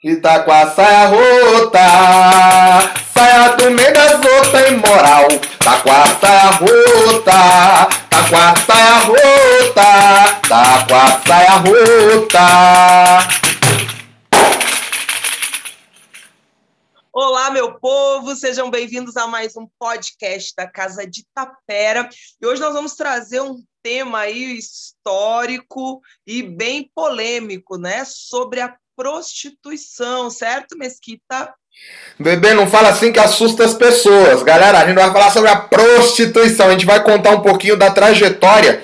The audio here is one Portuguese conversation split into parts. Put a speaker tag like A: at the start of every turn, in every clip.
A: Que tá com a saia rota, saia do meio das outras imoral. Tá com a saia rota, tá com a saia rota, tá com a saia rota.
B: Olá, meu povo, sejam bem-vindos a mais um podcast da Casa de Tapera. E hoje nós vamos trazer um tema aí histórico e bem polêmico, né, sobre a prostituição, certo, Mesquita?
A: Bebê, não fala assim que assusta as pessoas. Galera, a gente vai falar sobre a prostituição. A gente vai contar um pouquinho da trajetória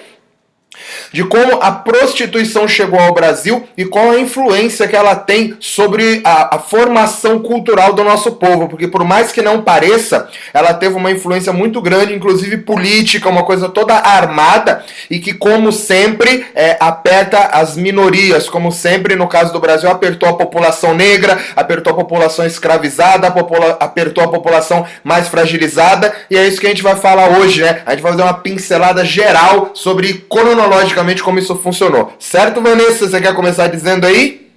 A: de como a prostituição chegou ao Brasil e qual a influência que ela tem sobre a, a, formação cultural do nosso povo, porque por mais que não pareça, ela teve uma influência muito grande, inclusive política, uma coisa toda armada e que, como sempre, é, aperta as minorias, como sempre no caso do Brasil, apertou a população negra, apertou a população escravizada, a popula apertou a população mais fragilizada, e é isso que a gente vai falar hoje, né? A gente vai fazer uma pincelada geral sobre cronologicamente como isso funcionou. Certo, Vanessa? Você quer começar dizendo aí?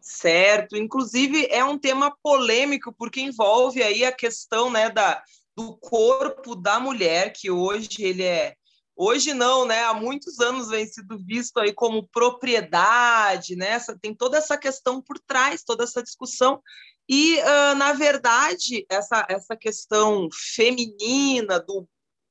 B: Certo. Inclusive, é um tema polêmico, porque envolve aí a questão né, da, do corpo da mulher, que hoje ele é. Hoje não, né? Há muitos anos vem sido visto aí como propriedade, né? Tem toda essa questão por trás, toda essa discussão. E, uh, na verdade, essa, essa questão feminina, do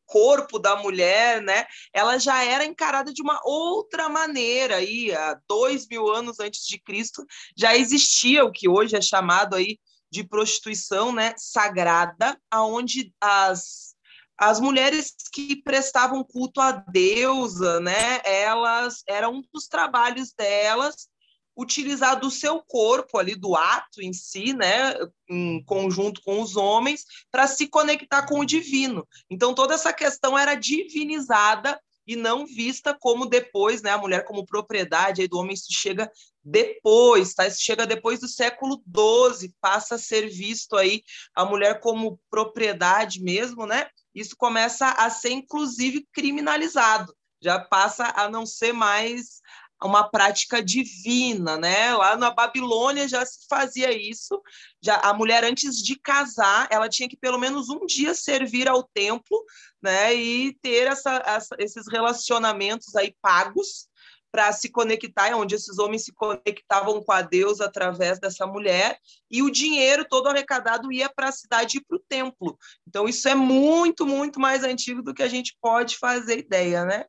B: corpo da mulher, né, ela já era encarada de uma outra maneira. Aí, há dois mil anos antes de Cristo, já existia o que hoje é chamado aí de prostituição né, sagrada, aonde as as mulheres que prestavam culto à deusa, né, elas eram um dos trabalhos delas utilizar do seu corpo ali, do ato em si, né, em conjunto com os homens, para se conectar com o divino. Então toda essa questão era divinizada e não vista como depois, né, a mulher como propriedade aí do homem, isso chega depois, tá? Isso chega depois do século XII, passa a ser visto aí a mulher como propriedade mesmo, né? Isso começa a ser inclusive criminalizado, já passa a não ser mais uma prática divina, né? Lá na Babilônia já se fazia isso. Já a mulher antes de casar, ela tinha que pelo menos um dia servir ao templo, né? E ter essa, essa, esses relacionamentos aí pagos para se conectar, onde esses homens se conectavam com a Deus através dessa mulher, e o dinheiro todo arrecadado ia para a cidade e para o templo. Então, isso é muito, muito mais antigo do que a gente pode fazer ideia, né?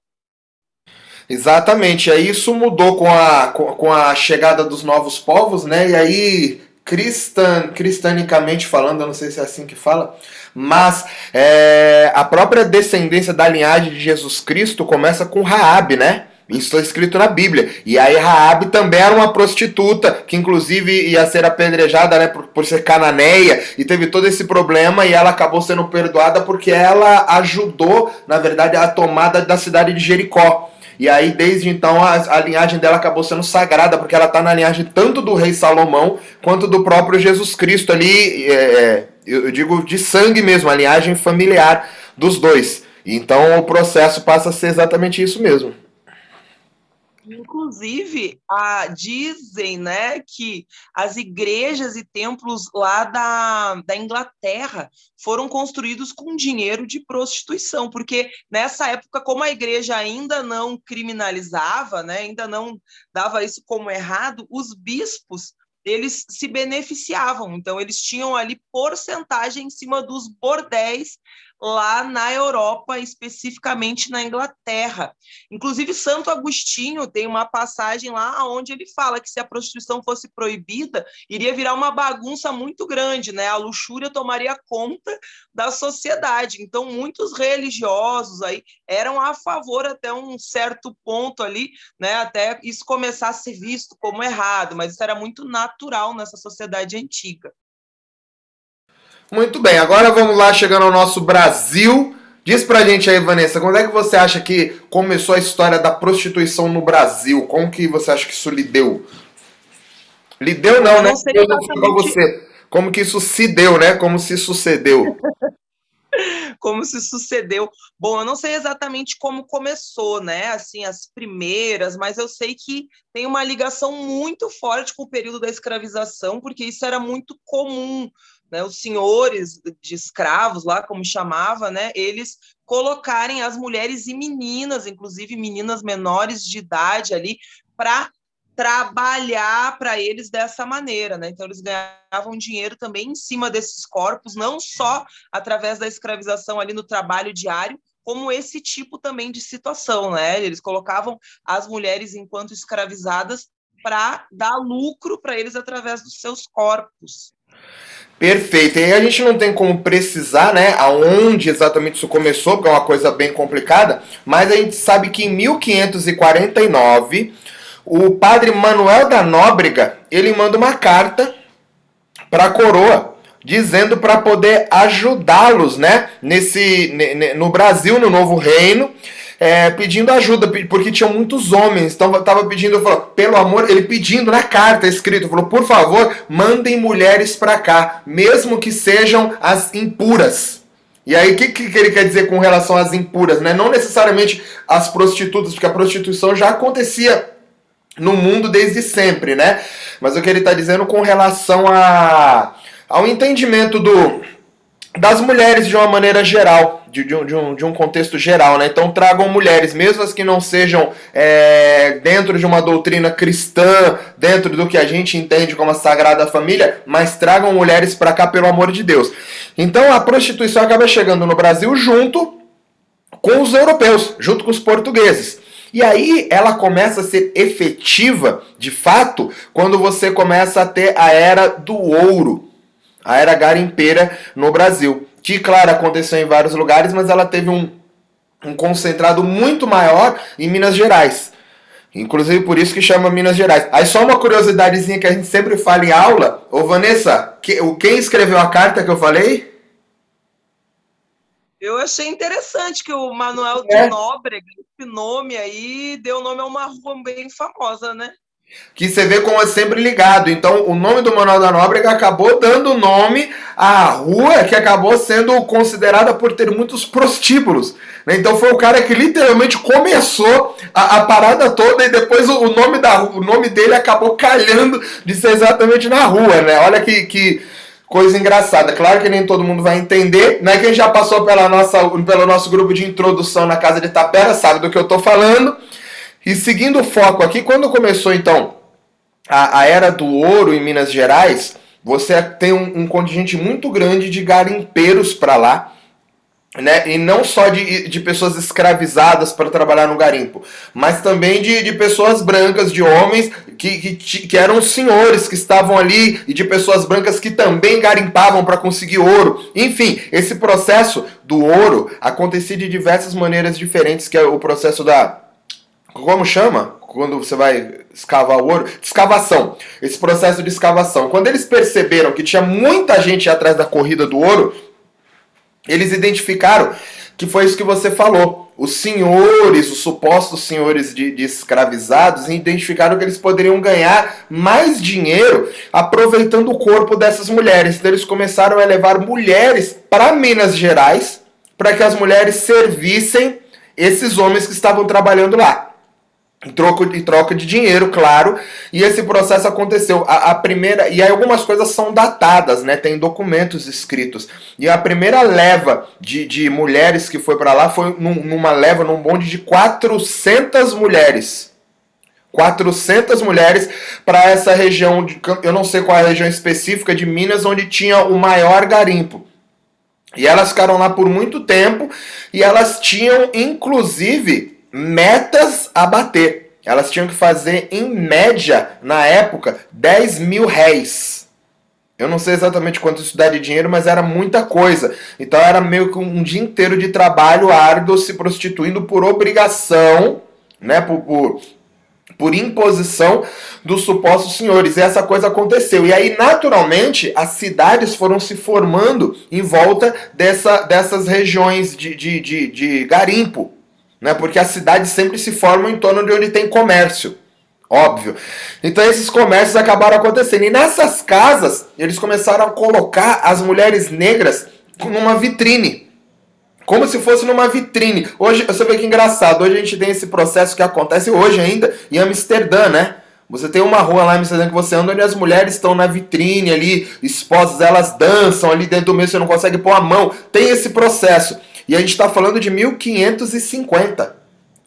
A: Exatamente, aí isso mudou com a, com a chegada dos novos povos, né? E aí, cristan, cristanicamente falando, eu não sei se é assim que fala, mas é, a própria descendência da linhagem de Jesus Cristo começa com Raab, né? Isso está escrito na Bíblia. E aí Raab também era uma prostituta, que inclusive ia ser apedrejada né, por, por ser cananeia, e teve todo esse problema, e ela acabou sendo perdoada porque ela ajudou, na verdade, a tomada da cidade de Jericó. E aí, desde então, a, a linhagem dela acabou sendo sagrada, porque ela está na linhagem tanto do rei Salomão quanto do próprio Jesus Cristo ali, é, é, eu digo de sangue mesmo, a linhagem familiar dos dois. Então o processo passa a ser exatamente isso mesmo.
B: Inclusive, dizem né, que as igrejas e templos lá da, da Inglaterra foram construídos com dinheiro de prostituição, porque nessa época, como a igreja ainda não criminalizava, né, ainda não dava isso como errado, os bispos eles se beneficiavam. Então, eles tinham ali porcentagem em cima dos bordéis lá na Europa, especificamente na Inglaterra. Inclusive, Santo Agostinho tem uma passagem lá onde ele fala que se a prostituição fosse proibida, iria virar uma bagunça muito grande, né? A luxúria tomaria conta da sociedade. Então, muitos religiosos aí eram a favor até um certo ponto ali, né? Até isso começar a ser visto como errado, mas isso era muito natural nessa sociedade antiga.
A: Muito bem, agora vamos lá, chegando ao nosso Brasil. Diz pra gente aí, Vanessa, quando é que você acha que começou a história da prostituição no Brasil? Como que você acha que isso lhe deu? Lhe deu não, né? Eu não sei você. Como que isso se deu, né? Como se sucedeu.
B: como se sucedeu. Bom, eu não sei exatamente como começou, né? Assim, as primeiras, mas eu sei que tem uma ligação muito forte com o período da escravização, porque isso era muito comum. Né, os senhores de escravos lá, como chamava, né, eles colocarem as mulheres e meninas, inclusive meninas menores de idade ali, para trabalhar para eles dessa maneira, né? Então eles ganhavam dinheiro também em cima desses corpos, não só através da escravização ali no trabalho diário, como esse tipo também de situação, né? Eles colocavam as mulheres enquanto escravizadas para dar lucro para eles através dos seus corpos.
A: Perfeito. E aí a gente não tem como precisar, né, aonde exatamente isso começou, porque é uma coisa bem complicada, mas a gente sabe que em 1549 o padre Manuel da Nóbrega, ele manda uma carta para a coroa, dizendo para poder ajudá-los, né, nesse no Brasil, no Novo Reino, é, pedindo ajuda, porque tinham muitos homens. Então estava pedindo, falou, pelo amor, ele pedindo na carta escrito, falou, por favor, mandem mulheres para cá, mesmo que sejam as impuras. E aí, o que, que ele quer dizer com relação às impuras? Né? Não necessariamente as prostitutas, porque a prostituição já acontecia no mundo desde sempre, né? Mas o que ele está dizendo com relação a, ao entendimento do, das mulheres de uma maneira geral, de, de, um, de, um, de um contexto geral, né? Então tragam mulheres, mesmo as que não sejam é, dentro de uma doutrina cristã, dentro do que a gente entende como a Sagrada Família, mas tragam mulheres para cá pelo amor de Deus. Então a prostituição acaba chegando no Brasil junto com os europeus, junto com os portugueses. E aí ela começa a ser efetiva, de fato, quando você começa a ter a era do ouro, a era garimpeira no Brasil. Que, claro, aconteceu em vários lugares, mas ela teve um, um concentrado muito maior em Minas Gerais. Inclusive por isso que chama Minas Gerais. Aí só uma curiosidadezinha que a gente sempre fala em aula. Ô Vanessa, que, quem escreveu a carta que eu falei?
B: Eu achei interessante que o Manuel é. de Nóbrega, esse nome aí, deu nome a uma rua bem famosa, né?
A: Que você vê como é sempre ligado. Então, o nome do Manuel da Nóbrega acabou dando nome à rua que acabou sendo considerada por ter muitos prostíbulos. Né? Então, foi o cara que literalmente começou a, a parada toda e depois o, o, nome da, o nome dele acabou calhando de ser exatamente na rua. Né? Olha que, que coisa engraçada. Claro que nem todo mundo vai entender, né? Quem já passou pela nossa, pelo nosso grupo de introdução na casa de Tapera sabe do que eu estou falando. E seguindo o foco aqui, quando começou então a, a era do ouro em Minas Gerais, você tem um, um contingente muito grande de garimpeiros para lá né? E não só de, de pessoas escravizadas para trabalhar no garimpo, mas também de, de pessoas brancas, de homens que, que, que eram senhores que estavam ali e de pessoas brancas que também garimpavam para conseguir ouro. Enfim, esse processo do ouro acontecia de diversas maneiras diferentes, que é o processo da. Como chama? Quando você vai escavar o ouro? Escavação. Esse processo de escavação. Quando eles perceberam que tinha muita gente atrás da corrida do ouro, eles identificaram que foi isso que você falou. Os senhores, os supostos senhores de, de, escravizados, identificaram que eles poderiam ganhar mais dinheiro aproveitando o corpo dessas mulheres. Então eles começaram a levar mulheres para Minas Gerais para que as mulheres servissem esses homens que estavam trabalhando lá. Em troca, em troca de dinheiro, claro. E esse processo aconteceu. A, a, primeira. E aí algumas coisas são datadas, né? Tem documentos escritos. E a primeira leva de, de mulheres que foi para lá foi num, numa leva, num bonde de 400 mulheres. 400 mulheres para essa região, de, eu não sei qual é a região específica de Minas, onde tinha o maior garimpo. E elas ficaram lá por muito tempo e elas tinham, inclusive, metas a bater. Elas tinham que fazer, em média, na época, 10 mil réis. Eu não sei exatamente quanto isso dá de dinheiro, mas era muita coisa. Então era meio que um dia inteiro de trabalho árduo se prostituindo por obrigação, né? Por, por, por imposição dos supostos senhores. E essa coisa aconteceu. E aí, naturalmente, as cidades foram se formando em volta dessa, dessas regiões de, de, de, de garimpo né? Porque as cidades sempre se formam em torno de onde tem comércio. Óbvio. Então esses comércios acabaram acontecendo. E nessas casas, eles começaram a colocar as mulheres negras numa vitrine. como se fosse numa vitrine. Hoje, você vê que engraçado, hoje a gente tem esse processo que acontece hoje ainda em Amsterdã, né? Você tem uma rua lá em Amsterdã que você anda onde as mulheres estão na vitrine ali, expostas, elas dançam ali dentro do meio, você não consegue pôr a mão. Tem esse processo. E a gente está falando de 1550.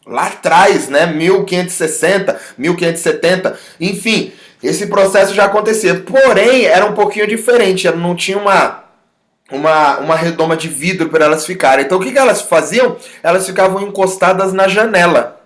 A: Lá atrás, né? 1560, 1570, enfim, esse processo já acontecia. Porém, era um pouquinho diferente, não tinha uma uma, uma redoma de vidro para elas ficarem. Então o que, que elas faziam? Elas ficavam encostadas na janela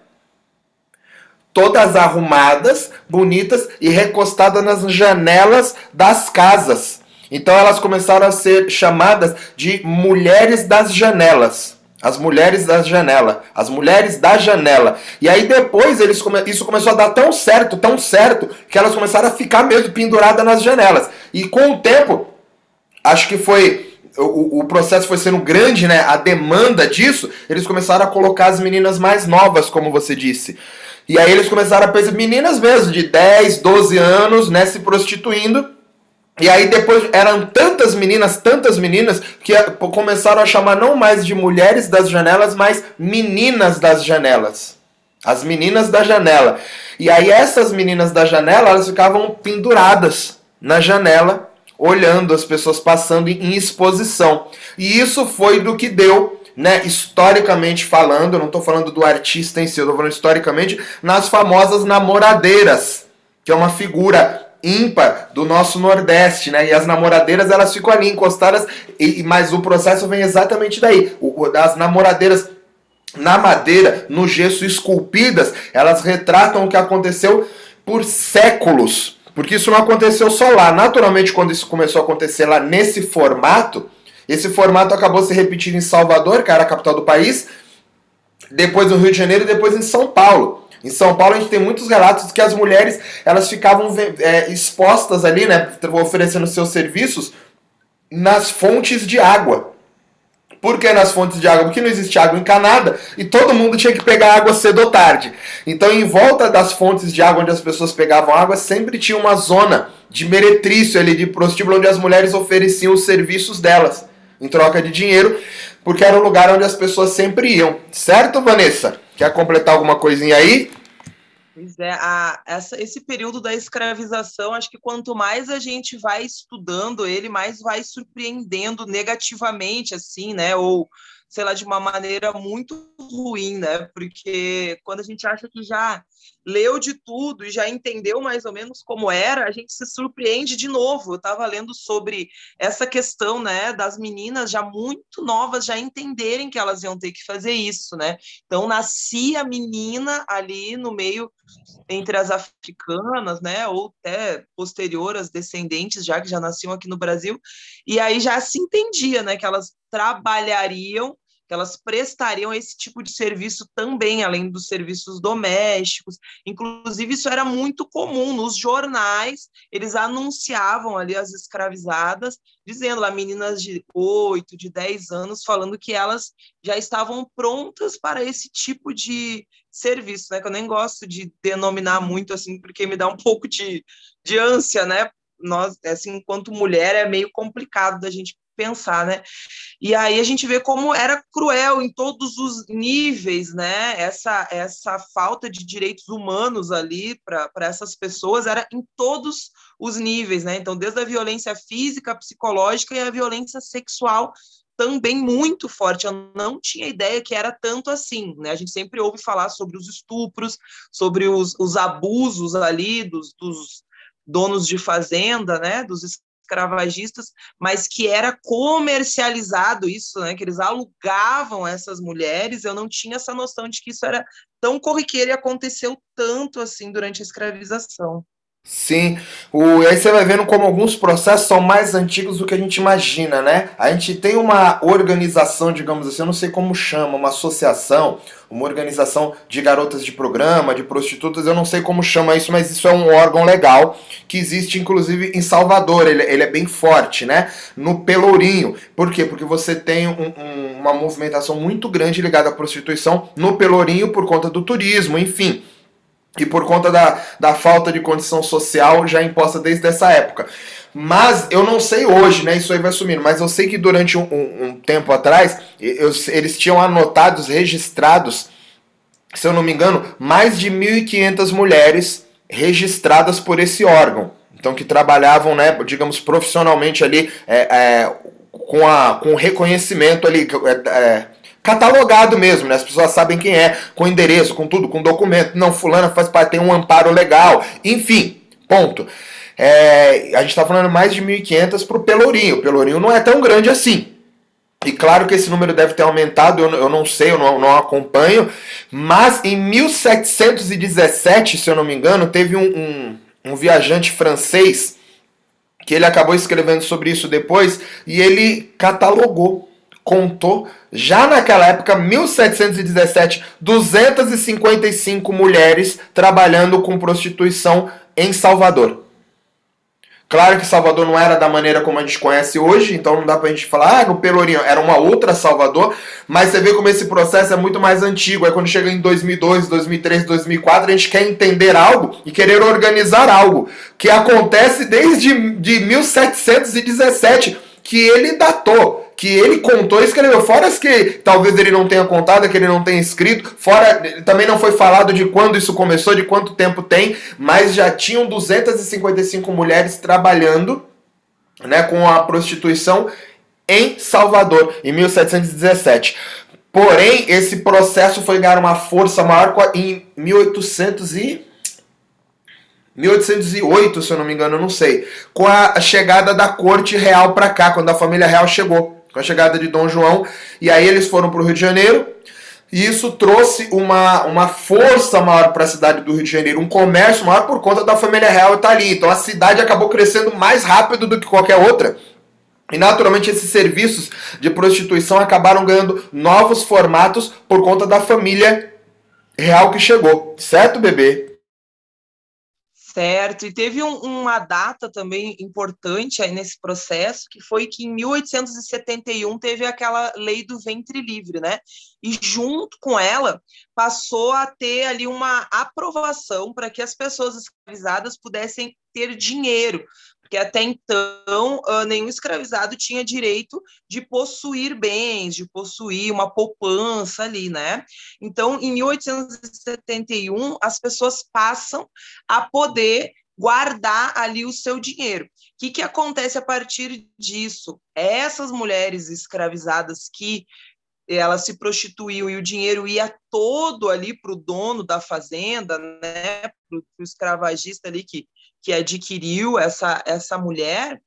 A: todas arrumadas, bonitas e recostadas nas janelas das casas. Então elas começaram a ser chamadas de mulheres das janelas. As mulheres da janela, as mulheres da janela. E aí depois eles come... isso começou a dar tão certo, tão certo, que elas começaram a ficar mesmo penduradas nas janelas. E com o tempo, acho que foi o, o, processo foi sendo grande, né? A demanda disso, eles começaram a colocar as meninas mais novas, como você disse. E aí eles começaram a perceber meninas mesmo, de 10, 12 anos, né, se prostituindo. E aí depois eram tantas meninas, tantas meninas, que começaram a chamar não mais de mulheres das janelas, mas meninas das janelas. As meninas da janela. E aí essas meninas da janela, elas ficavam penduradas na janela, olhando as pessoas passando em exposição. E isso foi do que deu né, historicamente falando, não estou falando do artista em si, eu estou falando historicamente, nas famosas namoradeiras, que é uma figura ímpar do nosso Nordeste, né? E as namoradeiras elas ficam ali encostadas, e, mas o processo vem exatamente daí. O, as namoradeiras na madeira, no gesso esculpidas, elas retratam o que aconteceu por séculos. Porque isso não aconteceu só lá. Naturalmente, quando isso começou a acontecer lá nesse formato, esse formato acabou se repetindo em Salvador, que era a capital do país, depois no Rio de Janeiro e depois em São Paulo. Em São Paulo a gente tem muitos relatos que as mulheres elas ficavam é, expostas ali, né, oferecendo seus serviços nas fontes de água. Por que nas fontes de água? Porque não existe água encanada e todo mundo tinha que pegar água cedo ou tarde. Então, em volta das fontes de água onde as pessoas pegavam água, sempre tinha uma zona de meretrício ali, de prostíbulo, onde as mulheres ofereciam os serviços delas em troca de dinheiro, porque era o lugar onde as pessoas sempre iam. Certo, Vanessa? Quer completar alguma coisinha aí?
B: Pois é, a, essa, esse período da escravização, acho que quanto mais a gente vai estudando ele, mais vai surpreendendo negativamente, assim, né? Ou sei lá, de uma maneira muito ruim, né? Porque quando a gente acha que já leu de tudo e já entendeu mais ou menos como era, a gente se surpreende de novo. Eu estava lendo sobre essa questão, né, das meninas já muito novas já entenderem que elas iam ter que fazer isso, né? Então nascia a menina ali no meio entre as africanas, né, ou até posterior as descendentes já que já nasciam aqui no Brasil, e aí já se entendia, né, que elas trabalhariam elas prestariam esse tipo de serviço também, além dos serviços domésticos. Inclusive, isso era muito comum nos jornais, eles anunciavam ali as escravizadas, dizendo lá, meninas de 8, de 10 anos, falando que elas já estavam prontas para esse tipo de serviço, né? Que eu nem gosto de denominar muito assim, porque me dá um pouco de, de ânsia, né? Nós, assim, enquanto mulher, é meio complicado da gente pensar, né? E aí a gente vê como era cruel em todos os níveis, né? Essa, essa falta de direitos humanos ali para essas pessoas era em todos os níveis, né? Então, desde a violência física, psicológica e a violência sexual também muito forte. Eu não tinha ideia que era tanto assim, né? A gente sempre ouve falar sobre os estupros, sobre os, os abusos ali dos, dos donos de fazenda, né? Dos escravagistas, mas que era comercializado isso, né? Que eles alugavam essas mulheres. Eu não tinha essa noção de que isso era tão corriqueiro e aconteceu tanto assim durante a escravização.
A: Sim, o, aí você vai vendo como alguns processos são mais antigos do que a gente imagina, né? A gente tem uma organização, digamos assim, eu não sei como chama, uma associação, uma organização de garotas de programa, de prostitutas, eu não sei como chama isso, mas isso é um órgão legal que existe inclusive em Salvador, ele, ele é bem forte, né? No Pelourinho. Por quê? Porque você tem um, um, uma movimentação muito grande ligada à prostituição no Pelourinho por conta do turismo, enfim e por conta da, da falta de condição social já imposta desde essa época. Mas eu não sei hoje, né? Isso aí vai sumindo. Mas eu sei que durante um, um, um tempo atrás, eu, eles tinham anotados, registrados, se eu não me engano, mais de 1.500 mulheres registradas por esse órgão. Então, que trabalhavam, né, digamos, profissionalmente ali, é, é, com, a, com reconhecimento ali, é, é, catalogado mesmo, né? As pessoas sabem quem é, com endereço, com tudo, com documento. Não, fulana faz parte, tem um amparo legal. Enfim, ponto. É, a gente está falando mais de 1.500 para o Pelourinho. O Pelourinho não é tão grande assim. E claro que esse número deve ter aumentado, eu, eu não sei, eu não, não, acompanho. Mas em 1717, se eu não me engano, teve um, um, um viajante francês que ele acabou escrevendo sobre isso depois e ele catalogou, contou, já naquela época, 1717, 255 mulheres trabalhando com prostituição em Salvador. Claro que Salvador não era da maneira como a gente conhece hoje, então não dá pra gente falar, ah, no Pelourinho era uma outra Salvador, mas você vê como esse processo é muito mais antigo. Aí quando chega em 2002, 2003, 2004, a gente quer entender algo e querer organizar algo que acontece desde de 1717, que ele datou que ele contou e escreveu. Fora as que talvez ele não tenha contado, que ele não tenha escrito. Fora, também não foi falado de quando isso começou, de quanto tempo tem, mas já tinham 255 mulheres trabalhando né, com a prostituição em Salvador, em 1717. Porém, esse processo foi ganhar uma força maior em 1800 e 1808, se eu não me engano, eu não sei, com a chegada da corte real para cá, quando a família real chegou com a chegada de Dom João. E aí eles foram para o Rio de Janeiro. E isso trouxe uma, uma força maior para a cidade do Rio de Janeiro, um comércio maior por conta da família real estar ali. Então a cidade acabou crescendo mais rápido do que qualquer outra. E naturalmente esses serviços de prostituição acabaram ganhando novos formatos por conta da família real que chegou. Certo, bebê?
B: Certo, e teve um, uma data também importante aí nesse processo, que foi que em 1871 teve aquela lei do ventre livre, né? E junto com ela passou a ter ali uma aprovação para que as pessoas escravizadas pudessem ter dinheiro porque até então uh, nenhum escravizado tinha direito de possuir bens, de possuir uma poupança ali, né? Então, em 1871, as pessoas passam a poder guardar ali o seu dinheiro. O que, que acontece a partir disso? Essas mulheres escravizadas que elas se prostituíam e o dinheiro ia todo ali para o dono da fazenda, né, para o escravagista ali que que adquiriu essa, essa mulher,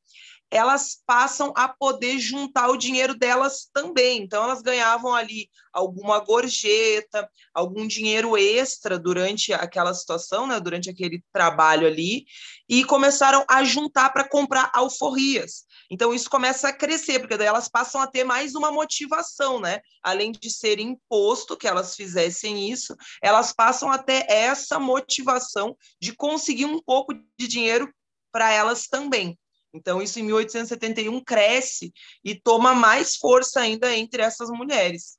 B: elas passam a poder juntar o dinheiro delas também. Então, elas ganhavam ali alguma gorjeta, algum dinheiro extra durante aquela situação, né, durante aquele trabalho ali, e começaram a juntar para comprar alforrias. Então, isso começa a crescer, porque daí elas passam a ter mais uma motivação, né? Além de ser imposto que elas fizessem isso, elas passam a ter essa motivação de conseguir um pouco de dinheiro para elas também. Então, isso em 1871 cresce e toma mais força ainda entre essas mulheres.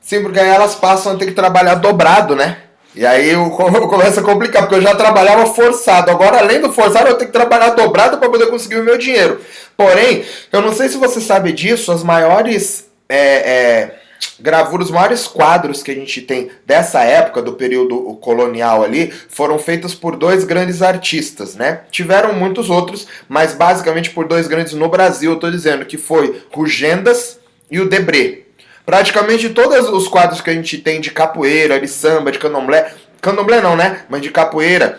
A: Sim, porque aí elas passam a ter que trabalhar dobrado, né? E aí eu, começo a complicar, porque eu já trabalhava forçado. Agora, além do forçado, eu tenho que trabalhar dobrado para poder conseguir o meu dinheiro. Porém, eu não sei se você sabe disso, as maiores é, é, gravuras, os maiores quadros que a gente tem dessa época, do período colonial ali, foram feitos por dois grandes artistas, né? Tiveram muitos outros, mas basicamente por dois grandes no Brasil, eu tô dizendo que foi Rugendas e o Debré. Praticamente todos os quadros que a gente tem de capoeira, de samba, de candomblé, candomblé não, né? Mas de capoeira,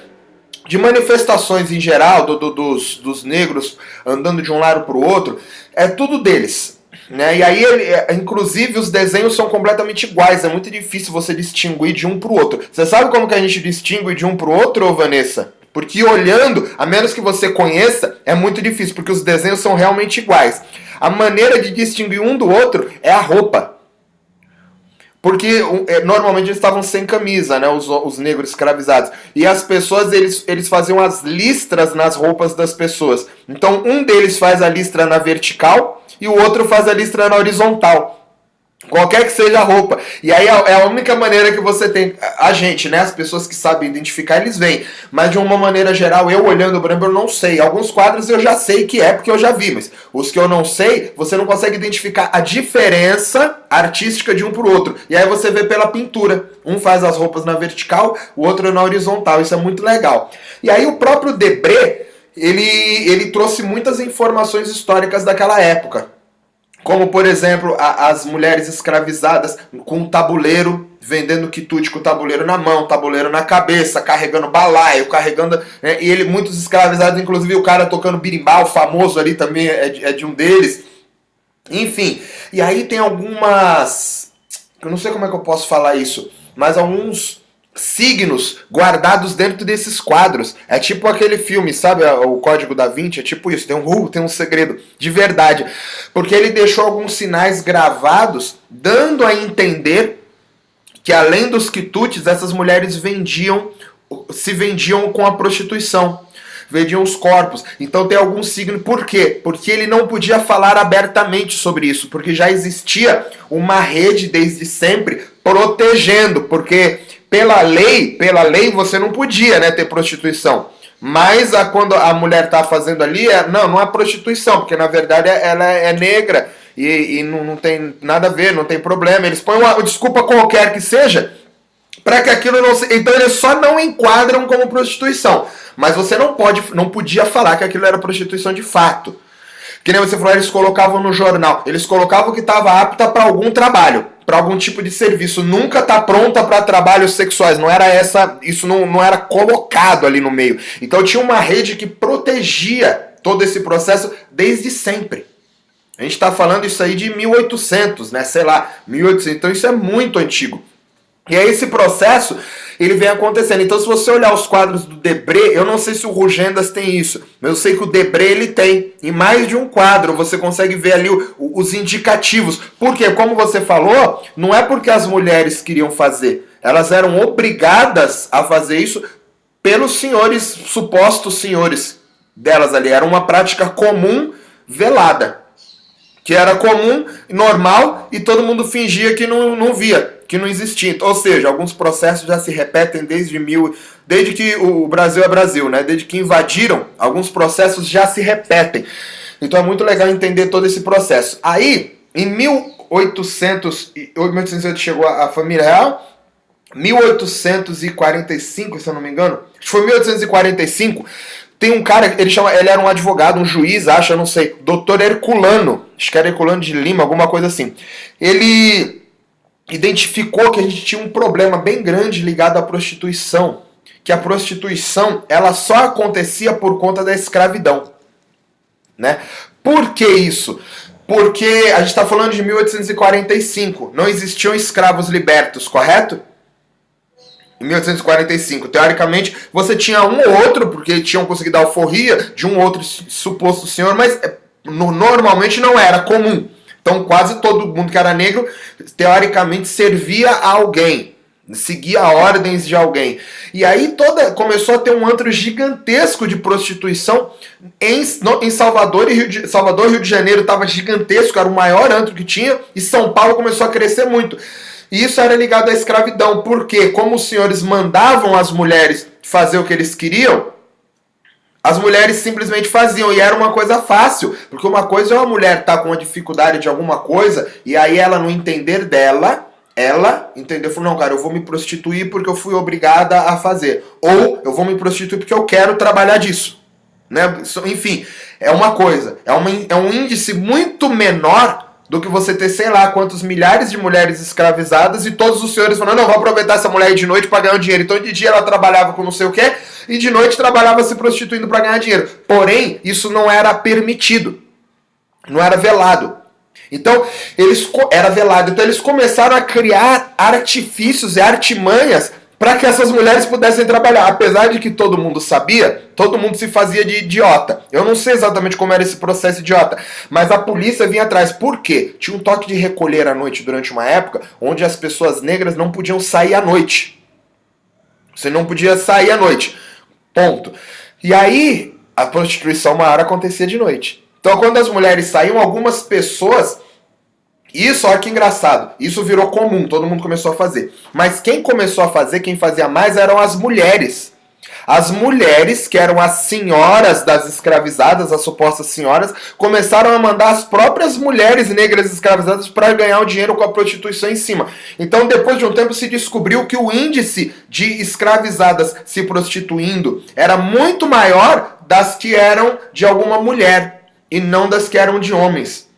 A: de manifestações em geral, do, do, dos, dos negros andando de um lado para o outro, é tudo deles. Né? E aí, ele, é, inclusive, os desenhos são completamente iguais, é muito difícil você distinguir de um para o outro. Você sabe como que a gente distingue de um para o outro, Vanessa? Porque olhando, a menos que você conheça, é muito difícil, porque os desenhos são realmente iguais. A maneira de distinguir um do outro é a roupa. Porque é, normalmente eles estavam sem camisa, né? Os, os negros escravizados. E as pessoas, eles, eles faziam as listras nas roupas das pessoas. Então um deles faz a listra na vertical e o outro faz a listra na horizontal. Qualquer que seja a roupa. E aí é, é a única maneira que você tem. A gente, né? As pessoas que sabem identificar, eles veem. Mas de uma maneira geral, eu olhando o branco, eu não sei. Alguns quadros eu já sei que é, porque eu já vi. Mas os que eu não sei, você não consegue identificar a diferença artística de um pro outro. E aí você vê pela pintura. Um faz as roupas na vertical, o outro na horizontal. Isso é muito legal. E aí o próprio Debré, ele, ele trouxe muitas informações históricas daquela época. Como, por exemplo, a, as mulheres escravizadas com um tabuleiro, vendendo quitute com o tabuleiro na mão, tabuleiro na cabeça, carregando balaio, carregando. Né, e ele, muitos escravizados, inclusive o cara tocando birimbau, famoso ali também é de, é de um deles. Enfim, e aí tem algumas. Eu não sei como é que eu posso falar isso, mas alguns signos guardados dentro desses quadros. É tipo aquele filme, sabe? O Código da Vinci, é tipo isso. Tem um, uh, tem um segredo de verdade. Porque ele deixou alguns sinais gravados, dando a entender que além dos quitutes, essas mulheres vendiam, se vendiam com a prostituição. Vendiam os corpos. Então tem algum signo. Por quê? Porque ele não podia falar abertamente sobre isso. Porque já existia uma rede desde sempre protegendo. Porque pela lei, pela lei você não podia, né, ter prostituição. Mas a, quando a mulher está fazendo ali, é, não, não é prostituição, porque na verdade ela é negra e, e não, não tem nada a ver, não tem problema. Eles põem uma desculpa qualquer que seja para que aquilo não se... Então eles só não enquadram como prostituição. Mas você não pode, não podia falar que aquilo era prostituição de fato. Que nem você falou, eles colocavam no jornal. Eles colocavam que estava apta para algum trabalho para algum tipo de serviço, nunca tá pronta para trabalhos sexuais. Não era essa, isso não, não era colocado ali no meio. Então tinha uma rede que protegia todo esse processo desde sempre. A gente está falando isso aí de 1800, né? Sei lá, 1800. Então isso é muito antigo. E aí esse processo ele vem acontecendo. Então, se você olhar os quadros do Debré, eu não sei se o Rugendas tem isso, mas eu sei que o Debré ele tem. Em mais de um quadro você consegue ver ali o, os indicativos. Porque, como você falou, não é porque as mulheres queriam fazer, elas eram obrigadas a fazer isso pelos senhores, supostos senhores delas ali. Era uma prática comum velada. Que era comum, normal, e todo mundo fingia que não, não via que não existia. Ou seja, alguns processos já se repetem desde mil, desde que o Brasil é Brasil, né? Desde que invadiram, alguns processos já se repetem. Então é muito legal entender todo esse processo. Aí, em 1800, 1800 chegou a família real. 1845, se eu não me engano, acho que foi 1845, tem um cara, ele chama, ele era um advogado, um juiz, acho, eu não sei, doutor Herculano, acho que era Herculano de Lima, alguma coisa assim. Ele identificou que a gente tinha um problema bem grande ligado à prostituição, que a prostituição ela só acontecia por conta da escravidão, né? Por que isso? Porque a gente está falando de 1845, não existiam escravos libertos, correto? Em 1845, teoricamente, você tinha um ou outro, porque tinham conseguido a alforria de um outro suposto senhor, mas é, normalmente não era comum. Então quase todo mundo que era negro, teoricamente, servia a alguém, seguia ordens de alguém. E aí toda começou a ter um antro gigantesco de prostituição em, no, em Salvador e Rio de, Salvador, Rio de Janeiro estava gigantesco, era o maior antro que tinha, e São Paulo começou a crescer muito. E isso era ligado à escravidão, porque como os senhores mandavam as mulheres fazer o que eles queriam, as mulheres simplesmente faziam e era uma coisa fácil, porque uma coisa é uma mulher estar tá com uma dificuldade de alguma coisa e aí ela não entender dela, ela entendeu, falou, não, cara, eu vou me prostituir porque eu fui obrigada a fazer, ou eu vou me prostituir porque eu quero trabalhar disso, né? Enfim, é uma coisa, é, uma, é um índice muito menor do que você ter, sei lá, quantos milhares de mulheres escravizadas e todos os senhores falando, não, vou aproveitar essa mulher de noite para ganhar um dinheiro. Então de dia ela trabalhava com não sei o quê e de noite trabalhava se prostituindo para ganhar dinheiro. Porém, isso não era permitido. Não era velado. Então, eles era velado. Então eles começaram a criar artifícios e artimanhas para que essas mulheres pudessem trabalhar. Apesar de que todo mundo sabia, todo mundo se fazia de idiota. Eu não sei exatamente como era esse processo idiota, mas a polícia vinha atrás. Por quê? Tinha um toque de recolher à noite durante uma época onde as pessoas negras não podiam sair à noite. Você não podia sair à noite. Ponto. E aí, a prostituição maior acontecia de noite. Então, quando as mulheres saíam, algumas pessoas Isso, olha que engraçado. Isso virou comum, todo mundo começou a fazer. Mas quem começou a fazer, quem fazia mais, eram as mulheres. As mulheres, que eram as senhoras das escravizadas, as supostas senhoras, começaram a mandar as próprias mulheres negras escravizadas para ganhar o dinheiro com a prostituição em cima. Então, depois de um tempo, se descobriu que o índice de escravizadas se prostituindo era muito maior das que eram de alguma mulher e não das que eram de homens.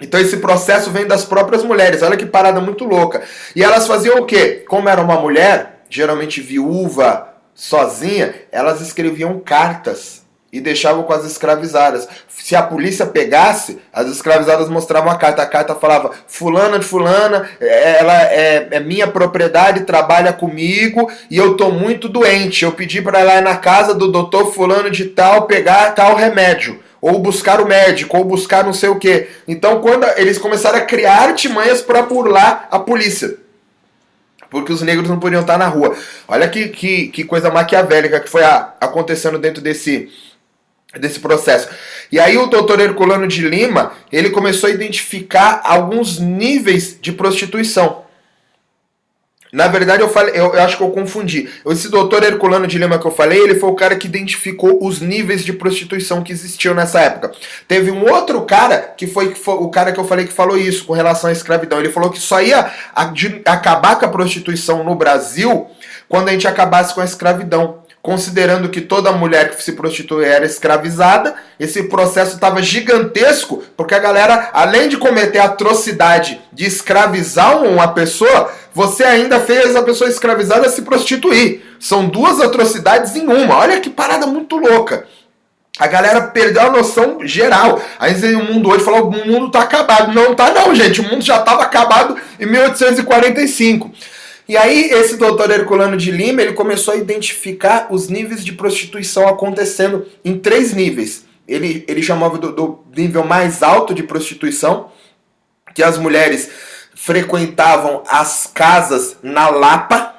A: Então esse processo vem das próprias mulheres. Olha que parada muito louca. E elas faziam o quê? Como era uma mulher, geralmente viúva, sozinha, elas escreviam cartas e deixavam com as escravizadas. Se a polícia pegasse, as escravizadas mostravam a carta. A carta falava: Fulana de Fulana, ela é, é minha propriedade, trabalha comigo e eu tô muito doente. Eu pedi para ela ir na casa do doutor Fulano de Tal pegar tal remédio. Ou buscar o médico, ou buscar não sei o que. Então, quando eles começaram a criar artimanhas para burlar a polícia porque os negros não podiam estar na rua. Olha que, que, que coisa maquiavélica que foi a, acontecendo dentro desse, desse processo. E aí o doutor Herculano de Lima, ele começou a identificar alguns níveis de prostituição. Na verdade, eu falei, eu, eu, acho que eu confundi. Esse doutor Herculano de Lima que eu falei, ele foi o cara que identificou os níveis de prostituição que existiam nessa época. Teve um outro cara que foi, foi o cara que eu falei que falou isso com relação à escravidão. Ele falou que só ia acabar com a prostituição no Brasil quando a gente acabasse com a escravidão considerando que toda mulher que se prostituía era escravizada, esse processo estava gigantesco, porque a galera, além de cometer a atrocidade de escravizar uma pessoa, você ainda fez a pessoa escravizada se prostituir. São duas atrocidades em uma. Olha que parada muito louca. A galera perdeu a noção geral. Aí o mundo hoje falou: o mundo tá acabado. Não tá, não, gente. O mundo já estava acabado em 1845. E aí, esse doutor Herculano de Lima, ele começou a identificar os níveis de prostituição acontecendo em três níveis. Ele, ele chamava do, do nível mais alto de prostituição, que as mulheres frequentavam as casas na Lapa,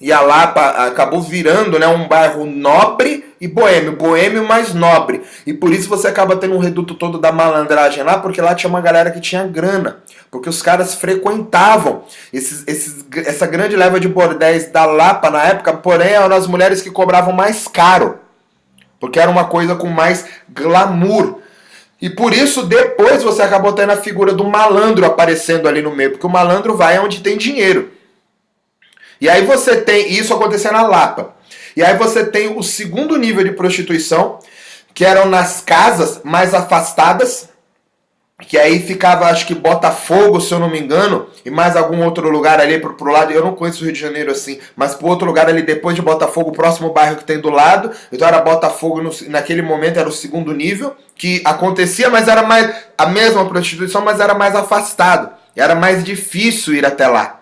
A: e a Lapa acabou virando né, um bairro nobre e boêmio, boêmio mais nobre. E por isso você acaba tendo um reduto todo da malandragem lá, porque lá tinha uma galera que tinha grana. Porque os caras frequentavam esses, esses, essa grande leva de bordéis da Lapa na época, porém eram as mulheres que cobravam mais caro. Porque era uma coisa com mais glamour. E por isso depois você acabou tendo a figura do malandro aparecendo ali no meio, porque o malandro vai onde tem dinheiro. E aí você tem isso acontecendo na Lapa. E aí você tem o segundo nível de prostituição, que eram nas casas mais afastadas, que aí ficava, acho que Botafogo, se eu não me engano, e mais algum outro lugar ali pro, pro lado, eu não conheço o Rio de Janeiro assim, mas pro outro lugar ali depois de Botafogo, o próximo bairro que tem do lado, então era Botafogo, no, naquele momento era o segundo nível, que acontecia, mas era mais, a mesma prostituição, mas era mais afastado, era mais difícil ir até lá.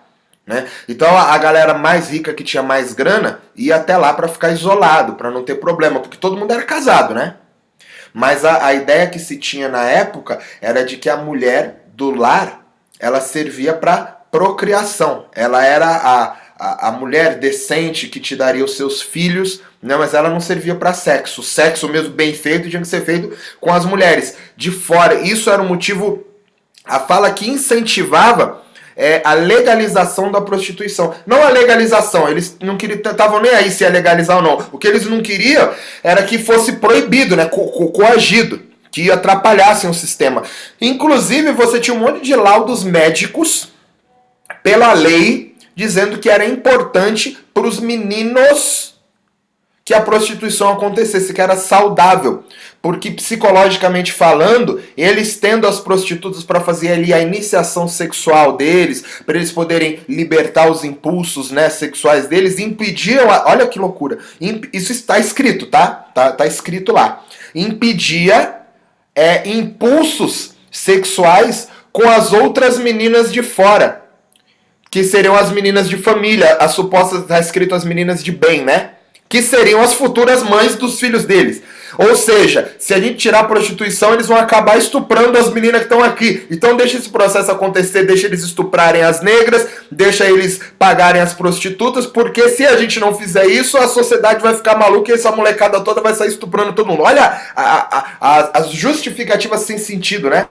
A: Né? Então a, galera mais rica que tinha mais grana ia até lá para ficar isolado, para não ter problema, porque todo mundo era casado, né? Mas a, a ideia que se tinha na época era de que a mulher do lar ela servia para procriação. Ela era a, a, a, mulher decente que te daria os seus filhos, né? mas ela não servia para sexo. O sexo mesmo bem feito tinha que ser feito com as mulheres de fora. Isso era um motivo, a fala que incentivava é, a legalização da prostituição. Não a legalização, eles não queriam, estavam nem aí se ia legalizar ou não. O que eles não queriam era que fosse proibido, né, co co coagido, que atrapalhassem o sistema. Inclusive, você tinha um monte de laudos médicos pela lei dizendo que era importante para os meninos que a prostituição acontecesse, que era saudável. Porque psicologicamente falando, eles tendo as prostitutas para fazer ali a iniciação sexual deles, para eles poderem libertar os impulsos né, sexuais deles, impediam. A, olha que loucura! Isso está escrito, tá? Tá, tá escrito lá. Impedia é, impulsos sexuais com as outras meninas de fora. Que seriam as meninas de família, as supostas, está escrito as meninas de bem, né? Que seriam as futuras mães dos filhos deles. Ou seja, se a gente tirar a prostituição, eles vão acabar estuprando as meninas que estão aqui. Então deixa esse processo acontecer, deixa eles estuprarem as negras, deixa eles pagarem as prostitutas, porque se a gente não fizer isso, a sociedade vai ficar maluca e essa molecada toda vai sair estuprando todo mundo. Olha as justificativas sem sentido, né?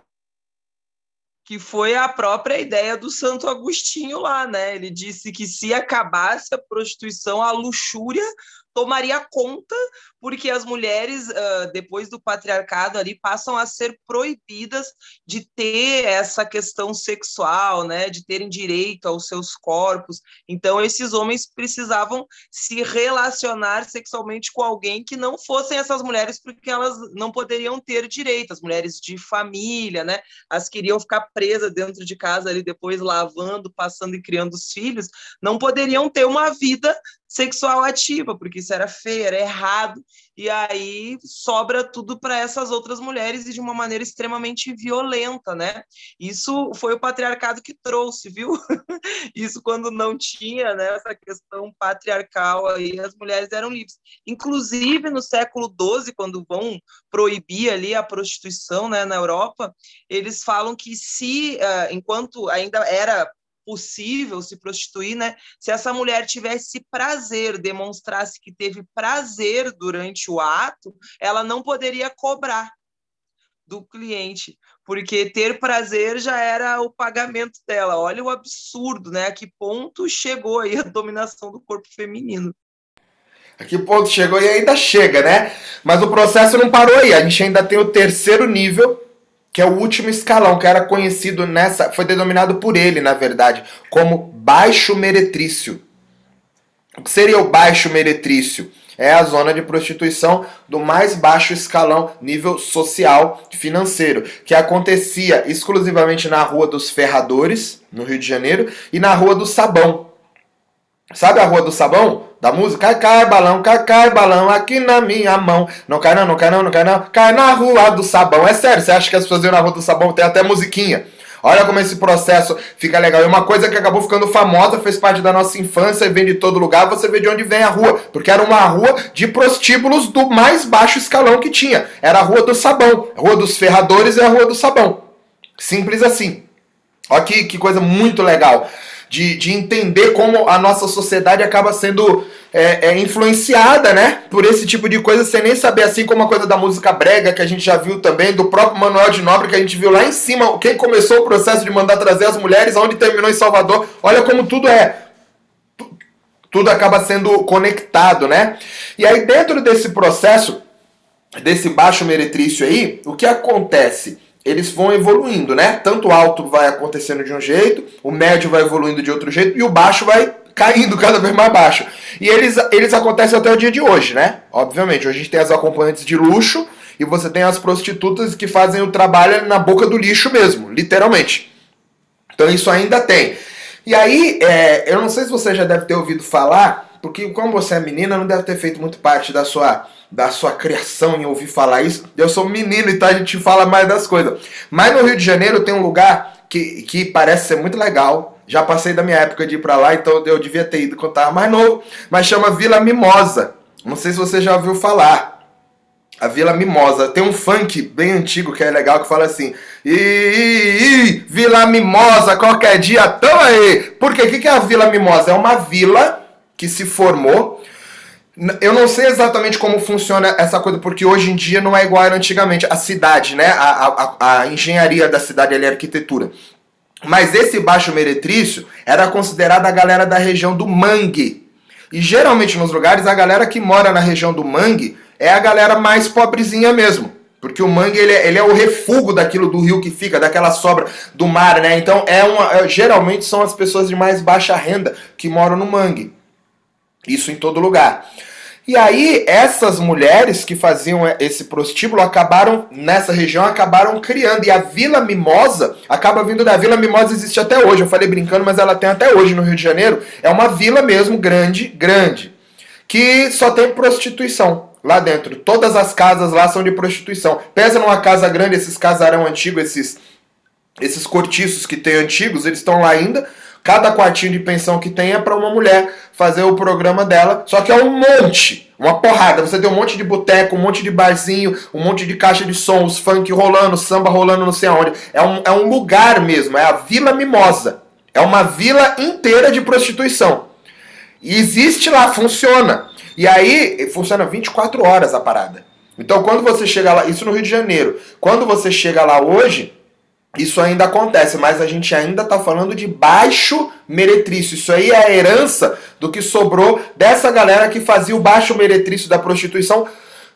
B: Que foi a própria ideia do Santo Agostinho lá, né? Ele disse que se acabasse a prostituição, a luxúria tomaria conta, porque as mulheres, uh, depois do patriarcado ali, passam a ser proibidas de ter essa questão sexual, né, de terem direito aos seus corpos. Então, esses homens precisavam se relacionar sexualmente com alguém que não fossem essas mulheres, porque elas não poderiam ter direito. As mulheres de família, né, as queriam ficar presas dentro de casa ali, depois lavando, passando e criando os filhos, não poderiam ter uma vida sexual ativa, porque isso era feio, era errado, e aí sobra tudo para essas outras mulheres e de uma maneira extremamente violenta, né? Isso foi o patriarcado que trouxe, viu? isso quando não tinha né, essa questão patriarcal aí, as mulheres eram livres. Inclusive no século XII, quando vão proibir ali a prostituição né, na Europa, eles falam que se, uh, enquanto ainda era possível se prostituir, né? Se essa mulher tivesse prazer, demonstrasse que teve prazer durante o ato, ela não poderia cobrar do cliente, porque ter prazer já era o pagamento dela. Olha o absurdo, né? A que ponto chegou aí a dominação do corpo feminino.
A: A que ponto chegou e ainda chega, né? Mas o processo não parou aí. A gente ainda tem o terceiro nível, que é o último escalão, que era conhecido nessa, foi denominado por ele, na verdade, como baixo meretrício. O que seria o baixo meretrício? É a zona de prostituição do mais baixo escalão, nível social financeiro, que acontecia exclusivamente na Rua dos Ferradores, no Rio de Janeiro, e na Rua do Sabão. Sabe a Rua do Sabão? da música. Cai, cai, balão, cai, cai, balão aqui na minha mão. Não cai não, não cai não, não cai não. Cai na rua do sabão. É sério, você acha que as pessoas iam na rua do sabão? Tem até musiquinha. Olha como esse processo fica legal. E uma coisa que acabou ficando famosa, fez parte da nossa infância e vem de todo lugar, você vê de onde vem a rua. Porque era uma rua de prostíbulos do mais baixo escalão que tinha. Era a rua do sabão. A rua dos ferradores e a rua do sabão. Simples assim. Olha que, que coisa muito legal de, de entender como a nossa sociedade acaba sendo é, é, influenciada, né, por esse tipo de coisa, sem nem saber, assim como a coisa da música brega, que a gente já viu também, do próprio Manuel de Nobre, que a gente viu lá em cima, quem começou o processo de mandar trazer as mulheres, onde terminou em Salvador, olha como tudo é tudo acaba sendo conectado, né? E aí dentro desse processo, desse baixo meretrício aí, o que acontece? Eles vão evoluindo, né? Tanto o alto vai acontecendo de um jeito, o médio vai evoluindo de outro jeito e o baixo vai caindo cada vez mais baixo. E eles, eles acontecem até o dia de hoje, né? Obviamente, hoje a gente tem as acompanhantes de luxo e você tem as prostitutas que fazem o trabalho na boca do lixo mesmo, literalmente. Então isso ainda tem. E aí, é, eu não sei se você já deve ter ouvido falar, porque como você é menina, não deve ter feito muito parte da sua da sua criação em ouvir falar isso. Eu sou menino, então a gente fala mais das coisas. Mas no Rio de Janeiro tem um lugar que, que parece ser muito legal. Já passei da minha época de ir pra lá, então eu devia ter ido quando tava mais novo. Mas chama Vila Mimosa. Não sei se você já ouviu falar. A Vila Mimosa. Tem um funk bem antigo que é legal que fala assim: Ih, Vila Mimosa, qualquer dia, tamo aí. Por quê? O que é a Vila Mimosa? É uma vila que se formou eu não sei exatamente como funciona essa coisa, porque hoje em dia não é igual era antigamente. A cidade, né? A, a, a engenharia da cidade ali, a arquitetura. Mas esse baixo meretrício era considerada a galera da região do mangue. E geralmente nos lugares, a galera que mora na região do mangue é a galera mais pobrezinha mesmo. Porque o mangue ele é, ele é o refúgio daquilo do rio que fica, daquela sobra do mar, né? Então é uma, é, geralmente são as pessoas de mais baixa renda que moram no mangue. Isso em todo lugar. E aí, essas mulheres que faziam esse prostíbulo acabaram, nessa região, acabaram criando. E a Vila Mimosa acaba vindo da Vila Mimosa, existe até hoje. Eu falei brincando, mas ela tem até hoje no Rio de Janeiro. É uma vila mesmo, grande, grande. Que só tem prostituição lá dentro. Todas as casas lá são de prostituição. Pensa numa casa grande, esses casarão antigos, esses, esses cortiços que tem antigos, eles estão lá ainda Cada quartinho de pensão que tem é para uma mulher fazer o programa dela. Só que é um monte, uma porrada. Você tem um monte de boteco, um monte de barzinho, um monte de caixa de som, os funk rolando, samba rolando não sei aonde. É um, é um lugar mesmo, é a Vila Mimosa. É uma vila inteira de prostituição. E existe lá, funciona. E aí, funciona 24 horas a parada. Então, quando você chega lá, isso no Rio de Janeiro, quando você chega lá hoje, isso ainda acontece, mas a gente ainda está falando de baixo meretrício. Isso aí é a herança do que sobrou dessa galera que fazia o baixo meretrício da prostituição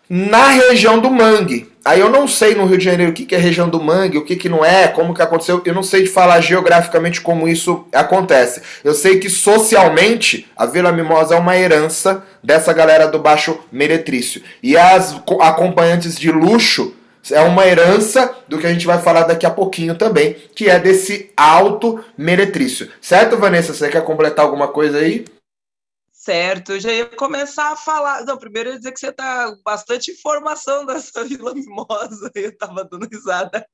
A: na região do Mangue. Aí eu não sei no Rio de Janeiro o que, que é região do Mangue, o que, que não é, como que aconteceu. Eu não sei de falar geograficamente como isso acontece. Eu sei que socialmente a Vila Mimosa é uma herança dessa galera do baixo meretrício. E as acompanhantes de luxo é uma herança do que a gente vai falar daqui a pouquinho também, que é desse alto meretrício. Certo, Vanessa? Você quer completar alguma coisa aí?
B: Certo, eu já ia começar a falar. Não, primeiro eu ia dizer que você tá bastante informação dessa Vila Mimosa, eu tava dando risada.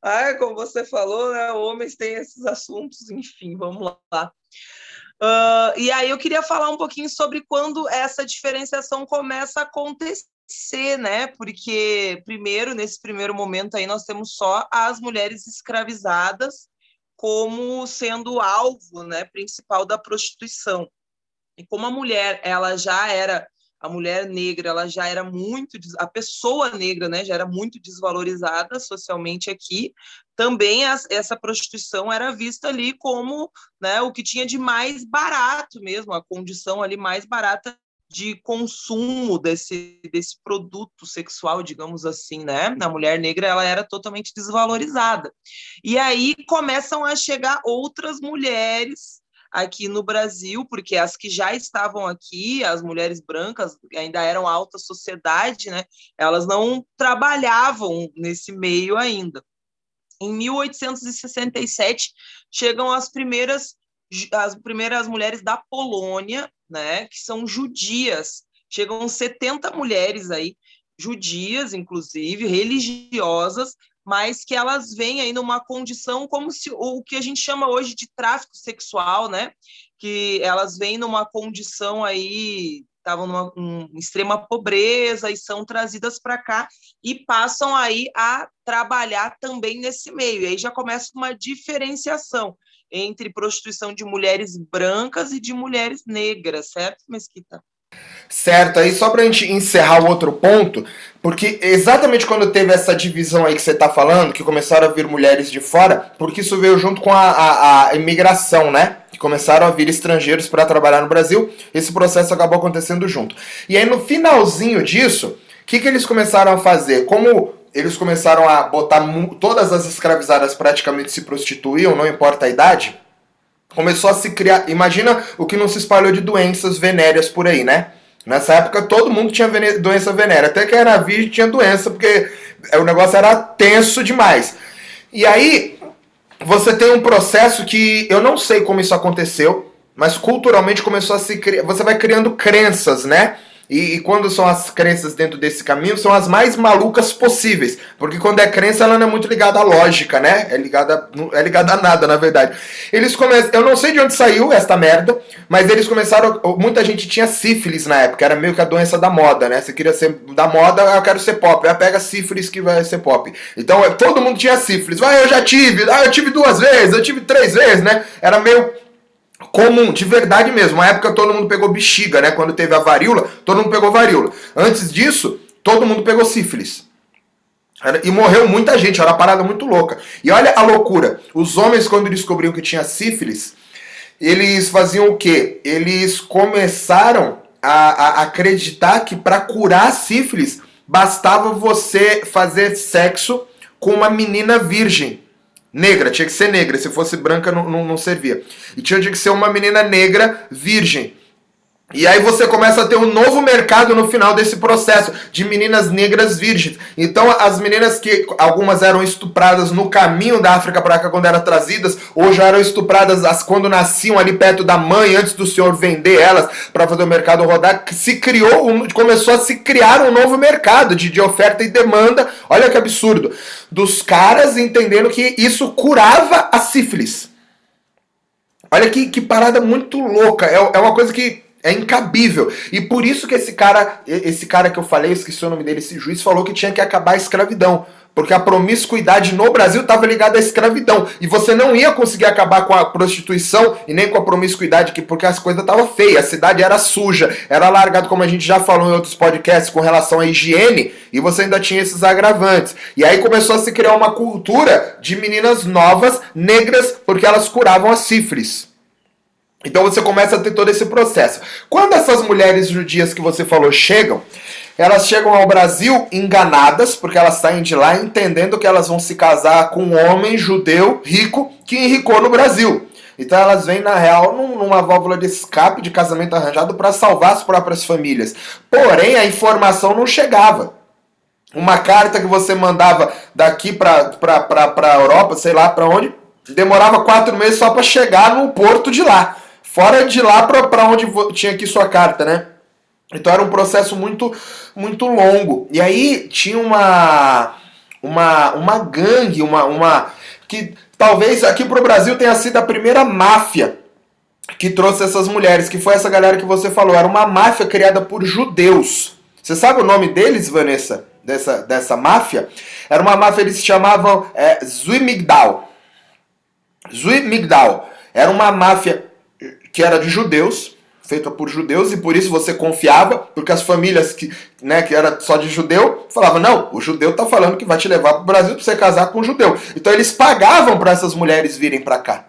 B: ah, como você falou, né? Homens têm esses assuntos, enfim, vamos lá. Uh, e aí eu queria falar um pouquinho sobre quando essa diferenciação começa a acontecer, né? Porque, primeiro, nesse primeiro momento aí, nós temos só as mulheres escravizadas como sendo alvo né, principal da prostituição. E como a mulher ela já era a mulher negra ela já era muito a pessoa negra né já era muito desvalorizada socialmente aqui também as, essa prostituição era vista ali como né o que tinha de mais barato mesmo a condição ali mais barata de consumo desse, desse produto sexual, digamos assim, né? A mulher negra ela era totalmente desvalorizada. E aí começam a chegar outras mulheres aqui no Brasil, porque as que já estavam aqui, as mulheres brancas, ainda eram alta sociedade, né? Elas não trabalhavam nesse meio ainda. Em 1867 chegam as primeiras as primeiras mulheres da Polônia né, que são judias. Chegam 70 mulheres aí, judias, inclusive, religiosas, mas que elas vêm aí numa condição como se o que a gente chama hoje de tráfico sexual, né? Que elas vêm numa condição aí estavam numa um, extrema pobreza e são trazidas para cá e passam aí a trabalhar também nesse meio. E aí já começa uma diferenciação entre prostituição de mulheres brancas e de mulheres negras, certo, Mesquita?
A: Certo, aí só para a gente encerrar o outro ponto, porque exatamente quando teve essa divisão aí que você está falando, que começaram a vir mulheres de fora, porque isso veio junto com a, a, a imigração, né? Que começaram a vir estrangeiros para trabalhar no Brasil, esse processo acabou acontecendo junto. E aí no finalzinho disso, o que, que eles começaram a fazer? Como eles começaram a botar todas as escravizadas praticamente se prostituíam, não importa a idade. Começou a se criar. Imagina o que não se espalhou de doenças venéreas por aí, né? Nessa época todo mundo tinha doença venérea. Até que era virgem tinha doença, porque o negócio era tenso demais. E aí você tem um processo que eu não sei como isso aconteceu, mas culturalmente começou a se criar. Você vai criando crenças, né? E, e, quando são as crenças dentro desse caminho, são as mais malucas possíveis. Porque quando é crença, ela não é muito ligada à lógica, né? É ligada, é ligada a nada, na verdade. Eles começam. Eu não sei de onde saiu esta merda, mas eles começaram. Muita gente tinha sífilis na época, era meio que a doença da moda, né? Você queria ser da moda, eu quero ser pop. Aí pega sífilis que vai ser pop. Então todo mundo tinha sífilis. Vai, eu já tive. Ah, eu tive duas vezes, eu tive três vezes, né? Era meio comum, de verdade mesmo. Na época todo mundo pegou bexiga, né? Quando teve a varíola, todo mundo pegou varíola. Antes disso, todo mundo pegou sífilis. E morreu muita gente, era uma parada muito louca. E olha a loucura. Os homens, quando descobriam que tinha sífilis, eles faziam o quê? Eles começaram a, a acreditar que para curar sífilis bastava você fazer sexo com uma menina virgem. Negra, tinha que ser negra. Se fosse branca, não, não, não servia. E tinha que ser uma menina negra virgem. E aí você começa a ter um novo mercado no final desse processo de meninas negras virgens. Então as meninas que algumas eram estupradas no caminho da África para cá quando eram trazidas, ou já eram estupradas as, quando nasciam ali perto da mãe antes do senhor vender elas para fazer o mercado rodar, se criou, começou a se criar um novo mercado de, de oferta e demanda. Olha que absurdo. Dos caras entendendo que isso curava a sífilis. Olha que, que parada muito louca. É, é uma coisa que é incabível. E por isso que esse cara, esse cara que eu falei, esqueci o nome dele, esse juiz falou que tinha que acabar a escravidão. Porque a promiscuidade no Brasil estava ligada à escravidão. E você não ia conseguir acabar com a prostituição e nem com a promiscuidade, porque as coisas estavam feias, a cidade era suja, era largado, como a gente já falou em outros podcasts, com relação à higiene, e você ainda tinha esses agravantes. E aí começou a se criar uma cultura de meninas novas, negras, porque elas curavam a sífilis. Então você começa a ter todo esse processo. Quando essas mulheres judias que você falou chegam, elas chegam ao Brasil enganadas, porque elas saem de lá entendendo que elas vão se casar com um homem judeu rico que enricou no Brasil. Então elas vêm, na real, numa válvula de escape de casamento arranjado para salvar as próprias famílias. Porém, a informação não chegava. Uma carta que você mandava daqui para a Europa, sei lá para onde, demorava quatro meses só para chegar no porto de lá. Fora de lá para onde tinha aqui sua carta, né? Então era um processo muito muito longo. E aí tinha uma uma, uma gangue, uma, uma que talvez aqui pro Brasil tenha sido a primeira máfia que trouxe essas mulheres, que foi essa galera que você falou, era uma máfia criada por judeus. Você sabe o nome deles, Vanessa? Dessa, dessa máfia? Era uma máfia, eles se chamavam é, Zuimigdal. Zuimigdal. Era uma máfia que era de judeus, feita por judeus, e por isso você confiava, porque as famílias que, né, que era só de judeu, falavam, não, o judeu tá falando que vai te levar para o Brasil para você casar com um judeu. Então eles pagavam para essas mulheres virem para cá.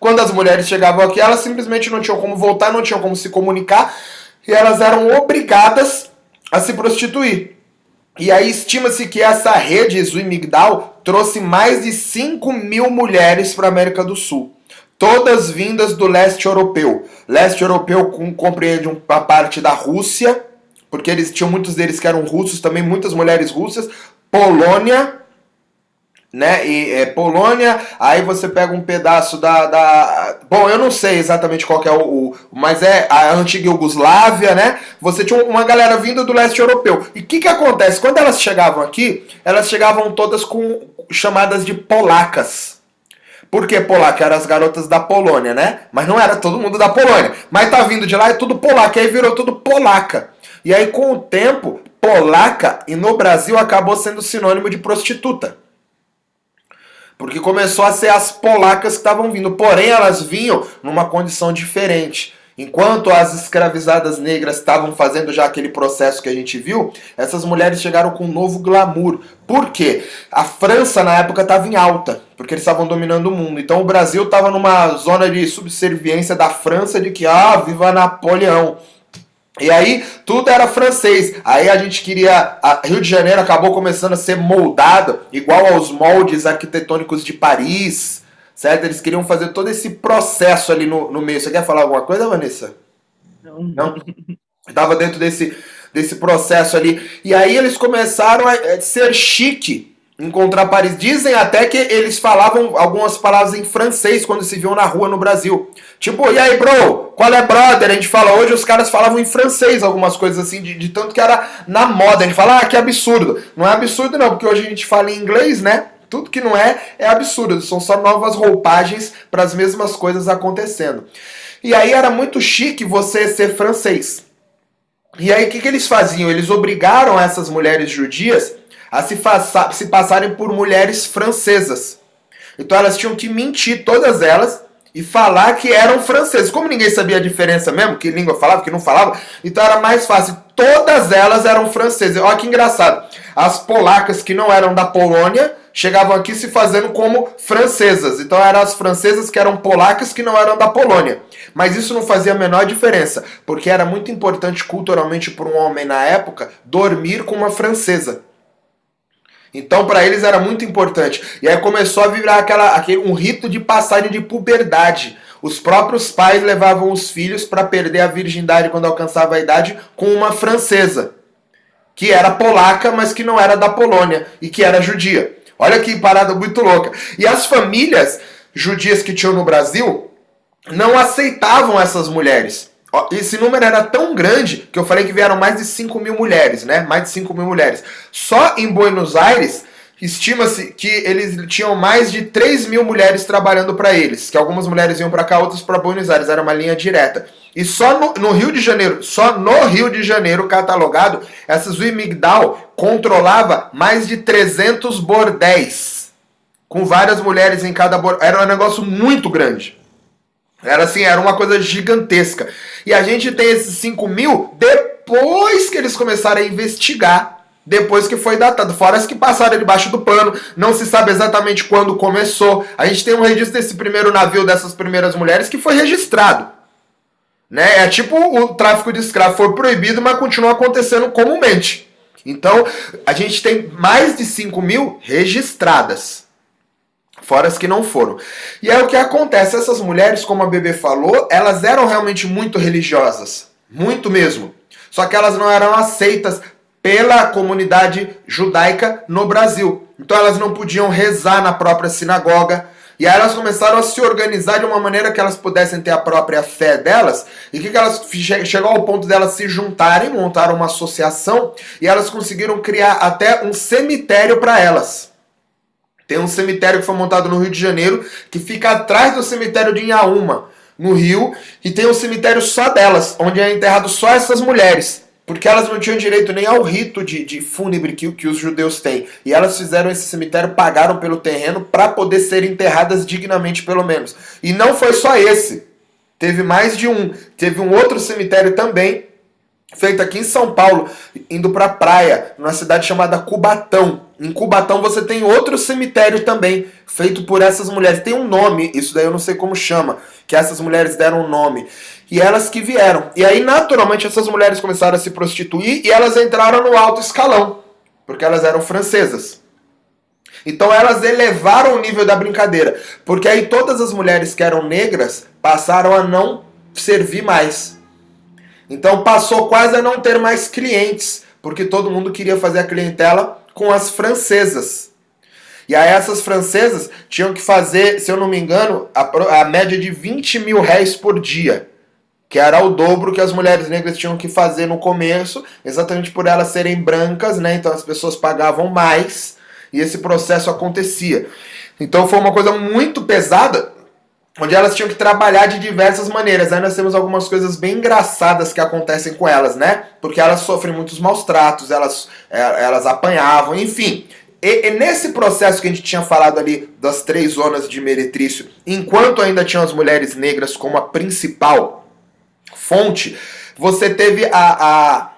A: Quando as mulheres chegavam aqui, elas simplesmente não tinham como voltar, não tinham como se comunicar, e elas eram obrigadas a se prostituir. E aí estima-se que essa rede Zuimigdal trouxe mais de 5 mil mulheres para a América do Sul todas vindas do leste europeu. Leste europeu com, compreende uma parte da Rússia, porque eles tinham muitos deles que eram russos, também muitas mulheres russas, Polônia, né? E é, Polônia, aí você pega um pedaço da, da, Bom, eu não sei exatamente qual é o, o, Mas é a antiga Iugoslávia, né? Você tinha uma galera vinda do leste europeu. E o que, que acontece? Quando elas chegavam aqui, elas chegavam todas com chamadas de polacas. Porque polaca eram as garotas da Polônia, né? Mas não era todo mundo da Polônia. Mas tá vindo de lá é tudo polaca. Aí virou tudo polaca. E aí, com o tempo, polaca e no Brasil acabou sendo sinônimo de prostituta. Porque começou a ser as polacas que estavam vindo. Porém, elas vinham numa condição diferente. Enquanto as escravizadas negras estavam fazendo já aquele processo que a gente viu, essas mulheres chegaram com um novo glamour. Por quê? A França na época estava em alta, porque eles estavam dominando o mundo. Então o Brasil estava numa zona de subserviência da França de que, ah, viva Napoleão. E aí tudo era francês. Aí a gente queria. A Rio de Janeiro acabou começando a ser moldado igual aos moldes arquitetônicos de Paris certo? Eles queriam fazer todo esse processo ali no, no meio. Você quer falar alguma coisa, Vanessa?
B: Não. Não?
A: Estava dentro desse, desse processo ali. E aí eles começaram a ser chique encontrar Paris. Dizem até que eles falavam algumas palavras em francês quando se viam na rua no Brasil. Tipo, e aí, bro? Qual é, brother? A gente fala hoje, os caras falavam em francês algumas coisas assim, de, de tanto que era na moda. A gente fala, ah, que absurdo. Não é absurdo, não, porque hoje a gente fala em inglês, né? Tudo que não é é absurdo, são só novas roupagens para as mesmas coisas acontecendo. E aí era muito chique você ser francês. E aí o que, que eles faziam? Eles obrigaram essas mulheres judias a se, se passarem por mulheres francesas. Então elas tinham que mentir, todas elas, e falar que eram franceses. Como ninguém sabia a diferença mesmo, que língua falava, que não falava, então era mais fácil. Todas elas eram francesas. Olha que engraçado. As polacas que não eram da Polônia chegavam aqui se fazendo como francesas. Então eram as francesas que eram polacas que não eram da Polônia. Mas isso não fazia a menor diferença, porque era muito importante culturalmente para um homem na época dormir com uma francesa. Então, para eles era muito importante. E aí começou a virar aquela, aquele, um rito de passagem de puberdade. Os próprios pais levavam os filhos para perder a virgindade quando alcançava a idade com uma francesa, que era polaca, mas que não era da Polônia e que era judia. Olha que parada muito louca. E as famílias judias que tinham no Brasil não aceitavam essas mulheres. Esse número era tão grande que eu falei que vieram mais de 5 mil mulheres, né? Mais de 5 mil mulheres. Só em Buenos Aires estima-se que eles tinham mais de 3 mil mulheres trabalhando para eles, que algumas mulheres iam para cá, outras para Buenos Aires, era uma linha direta. E só no, no, Rio de Janeiro, só no Rio de Janeiro catalogado, essa Zui Migdal controlava mais de 300 bordéis, com várias mulheres em cada bordel. Era um negócio muito grande. Era assim, era uma coisa gigantesca. E a gente tem esses 5 mil depois que eles começaram a investigar. Depois que foi datado. Fora as que passaram debaixo do pano. Não se sabe exatamente quando começou. A gente tem um registro desse primeiro navio, dessas primeiras mulheres, que foi registrado. Né? É tipo o tráfico de escravo foi proibido, mas continua acontecendo comumente. Então, a gente tem mais de 5 mil registradas. Fora as que não foram. E é o que acontece. Essas mulheres, como a Bebê falou, elas eram realmente muito religiosas. Muito mesmo. Só que elas não eram aceitas pela comunidade judaica no Brasil. Então elas não podiam rezar na própria sinagoga. E aí elas começaram a se organizar de uma maneira que elas pudessem ter a própria fé delas. E que, que elas chegou ao ponto delas se juntarem, montaram uma associação e elas conseguiram criar até um cemitério para elas. Tem um cemitério que foi montado no Rio de Janeiro, que fica atrás do cemitério de Inhaúma, no Rio, e tem um cemitério só delas, onde é enterrado só essas mulheres. Porque elas não tinham direito nem ao rito de, de fúnebre que, que os judeus têm. E elas fizeram esse cemitério, pagaram pelo terreno para poder ser enterradas dignamente, pelo menos. E não foi só esse. Teve mais de um. Teve um outro cemitério também, feito aqui em São Paulo, indo para a praia, numa cidade chamada Cubatão. Em Cubatão você tem outro cemitério também, feito por essas mulheres. Tem um nome, isso daí eu não sei como chama, que essas mulheres deram um nome. E elas que vieram. E aí, naturalmente, essas mulheres começaram a se prostituir e elas entraram no alto escalão, porque elas eram francesas. Então elas elevaram o nível da brincadeira, porque aí todas as mulheres que eram negras passaram a não servir mais. Então passou quase a não ter mais clientes, porque todo mundo queria fazer a clientela com as francesas. E aí essas francesas tinham que fazer, se eu não me engano, a, a média de 20 mil réis por dia. Que era o dobro que as mulheres negras tinham que fazer no começo, exatamente por elas serem brancas, né? Então as pessoas pagavam mais e esse processo acontecia. Então foi uma coisa muito pesada, onde elas tinham que trabalhar de diversas maneiras. Aí nós temos algumas coisas bem engraçadas que acontecem com elas, né? Porque elas sofrem muitos maus tratos, elas, é, elas apanhavam, enfim. E, e, nesse processo que a gente tinha falado ali das três zonas de meretrício, enquanto ainda tinham as mulheres negras como a principal fonte, você teve a, a,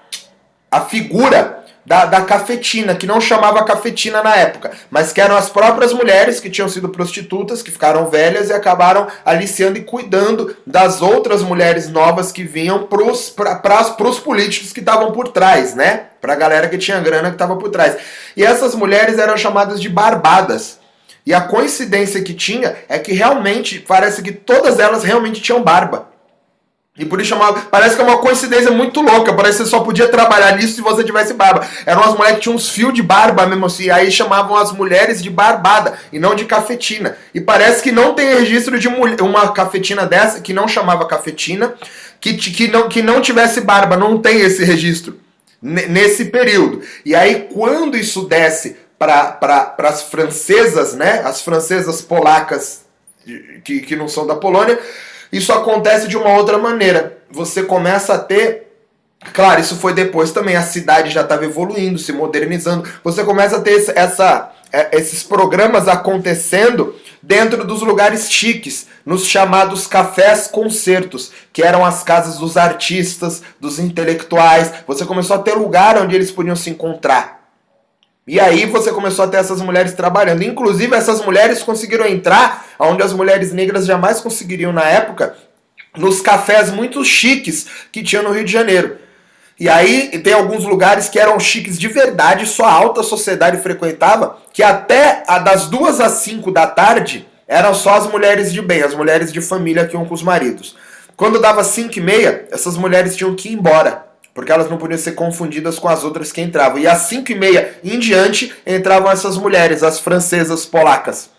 A: a figura da, da cafetina, que não chamava cafetina na época, mas que eram as próprias mulheres que tinham sido prostitutas, que ficaram velhas e acabaram aliciando e cuidando das outras mulheres novas que vinham para os políticos que estavam por trás, né? A galera que tinha grana que estava por trás. E essas mulheres eram chamadas de barbadas. E a coincidência que tinha é que realmente, parece que todas elas realmente tinham barba. E por isso chamava. Parece que é uma coincidência muito louca. Parece que você só podia trabalhar nisso se você tivesse barba. Eram as mulheres que tinham uns fios de barba mesmo assim. Aí chamavam as mulheres de barbada e não de cafetina. E parece que não tem registro de uma cafetina dessa que não chamava cafetina, que, que, não, que não tivesse barba. Não tem esse registro nesse período. E aí, quando isso desce para as francesas, né? As francesas polacas que, que não são da Polônia isso acontece de uma outra maneira. Você começa a ter Claro, isso foi depois também, a cidade já estava evoluindo, se modernizando. Você começa a ter essa, é, esses programas acontecendo dentro dos lugares chiques, nos chamados cafés concertos, que eram as casas dos artistas, dos intelectuais. Você começou a ter lugar onde eles podiam se encontrar. E aí você começou a ter essas mulheres trabalhando. Inclusive, essas mulheres conseguiram entrar onde as mulheres negras jamais conseguiriam na época, nos cafés muito chiques que tinha no Rio de Janeiro. E aí tem alguns lugares que eram chiques de verdade, só a alta sociedade frequentava, que até das duas às cinco da tarde eram só as mulheres de bem, as mulheres de família que iam com os maridos. Quando dava cinco e meia, essas mulheres tinham que ir embora porque elas não podiam ser confundidas com as outras que entravam. E às 5 e meia em diante entravam essas mulheres, as francesas polacas,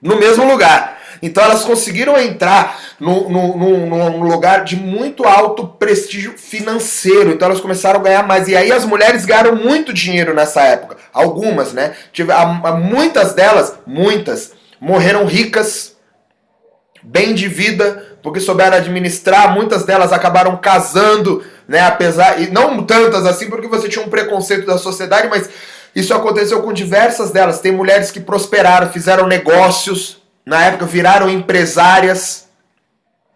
A: no mesmo lugar. Então elas conseguiram entrar num, num, num, lugar de muito alto prestígio financeiro. Então elas começaram a ganhar mais. E aí as mulheres ganharam muito dinheiro nessa época. Algumas, né? Muitas delas, muitas, morreram ricas, bem de vida, porque souberam administrar. Muitas delas acabaram casando, né? Apesar. E não tantas assim, porque você tinha um preconceito da sociedade, mas isso aconteceu com diversas delas. Tem mulheres que prosperaram, fizeram negócios, na época viraram empresárias,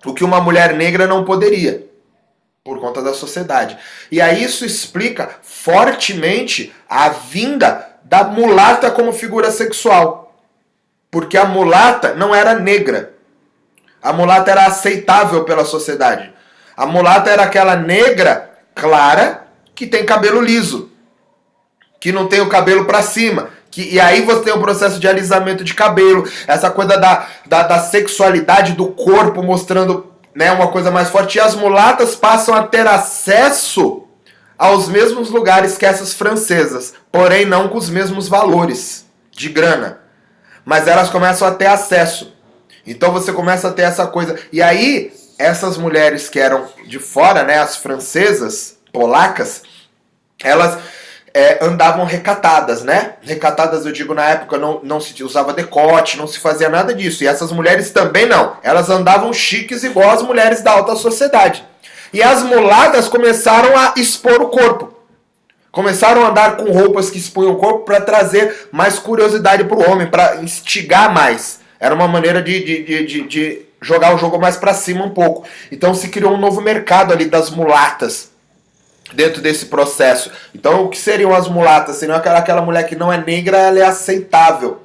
A: o que uma mulher negra não poderia, por conta da sociedade. E aí isso explica fortemente a vinda da mulata como figura sexual. Porque a mulata não era negra. A mulata era aceitável pela sociedade. A mulata era aquela negra clara que tem cabelo liso que não tem o cabelo para cima. Que, e aí você tem o processo de alisamento de cabelo, essa coisa da, da, da sexualidade do corpo mostrando né, uma coisa mais forte. E as mulatas passam a ter acesso aos mesmos lugares que essas francesas, porém não com os mesmos valores de grana. Mas elas começam a ter acesso. Então você começa a ter essa coisa. E aí, essas mulheres que eram de fora, né, as francesas, polacas, elas é, andavam recatadas, né? Recatadas, eu digo, na época não, não se usava decote, não se fazia nada disso. E essas mulheres também não. Elas andavam chiques igual as mulheres da alta sociedade. E as mulatas começaram a expor o corpo. Começaram a andar com roupas que expunham o corpo para trazer mais curiosidade para o homem, para instigar mais. Era uma maneira de, de, de, de, jogar o jogo mais para cima um pouco. Então se criou um novo mercado ali das mulatas dentro desse processo. Então, o que seriam as mulatas? Seriam aquela, aquela mulher que não é negra, ela é aceitável.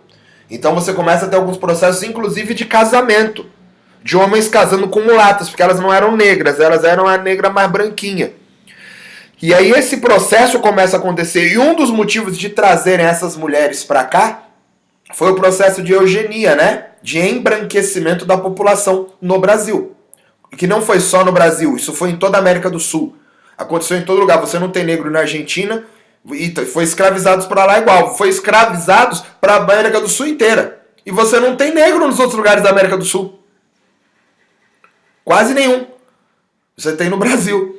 A: Então você começa a ter alguns processos, inclusive de casamento. De homens casando com mulatas, porque elas não eram negras, elas eram a negra mais branquinha. E aí esse processo começa a acontecer. E um dos motivos de trazerem essas mulheres para cá foi o processo de eugenia, né? De embranquecimento da população no Brasil. Que não foi só no Brasil, isso foi em toda a América do Sul. Aconteceu em todo lugar. Você não tem negro na Argentina e foi escravizados para lá igual. Foi escravizados para a América do Sul inteira. E você não tem negro nos outros lugares da América do Sul. Quase nenhum. Você tem no Brasil.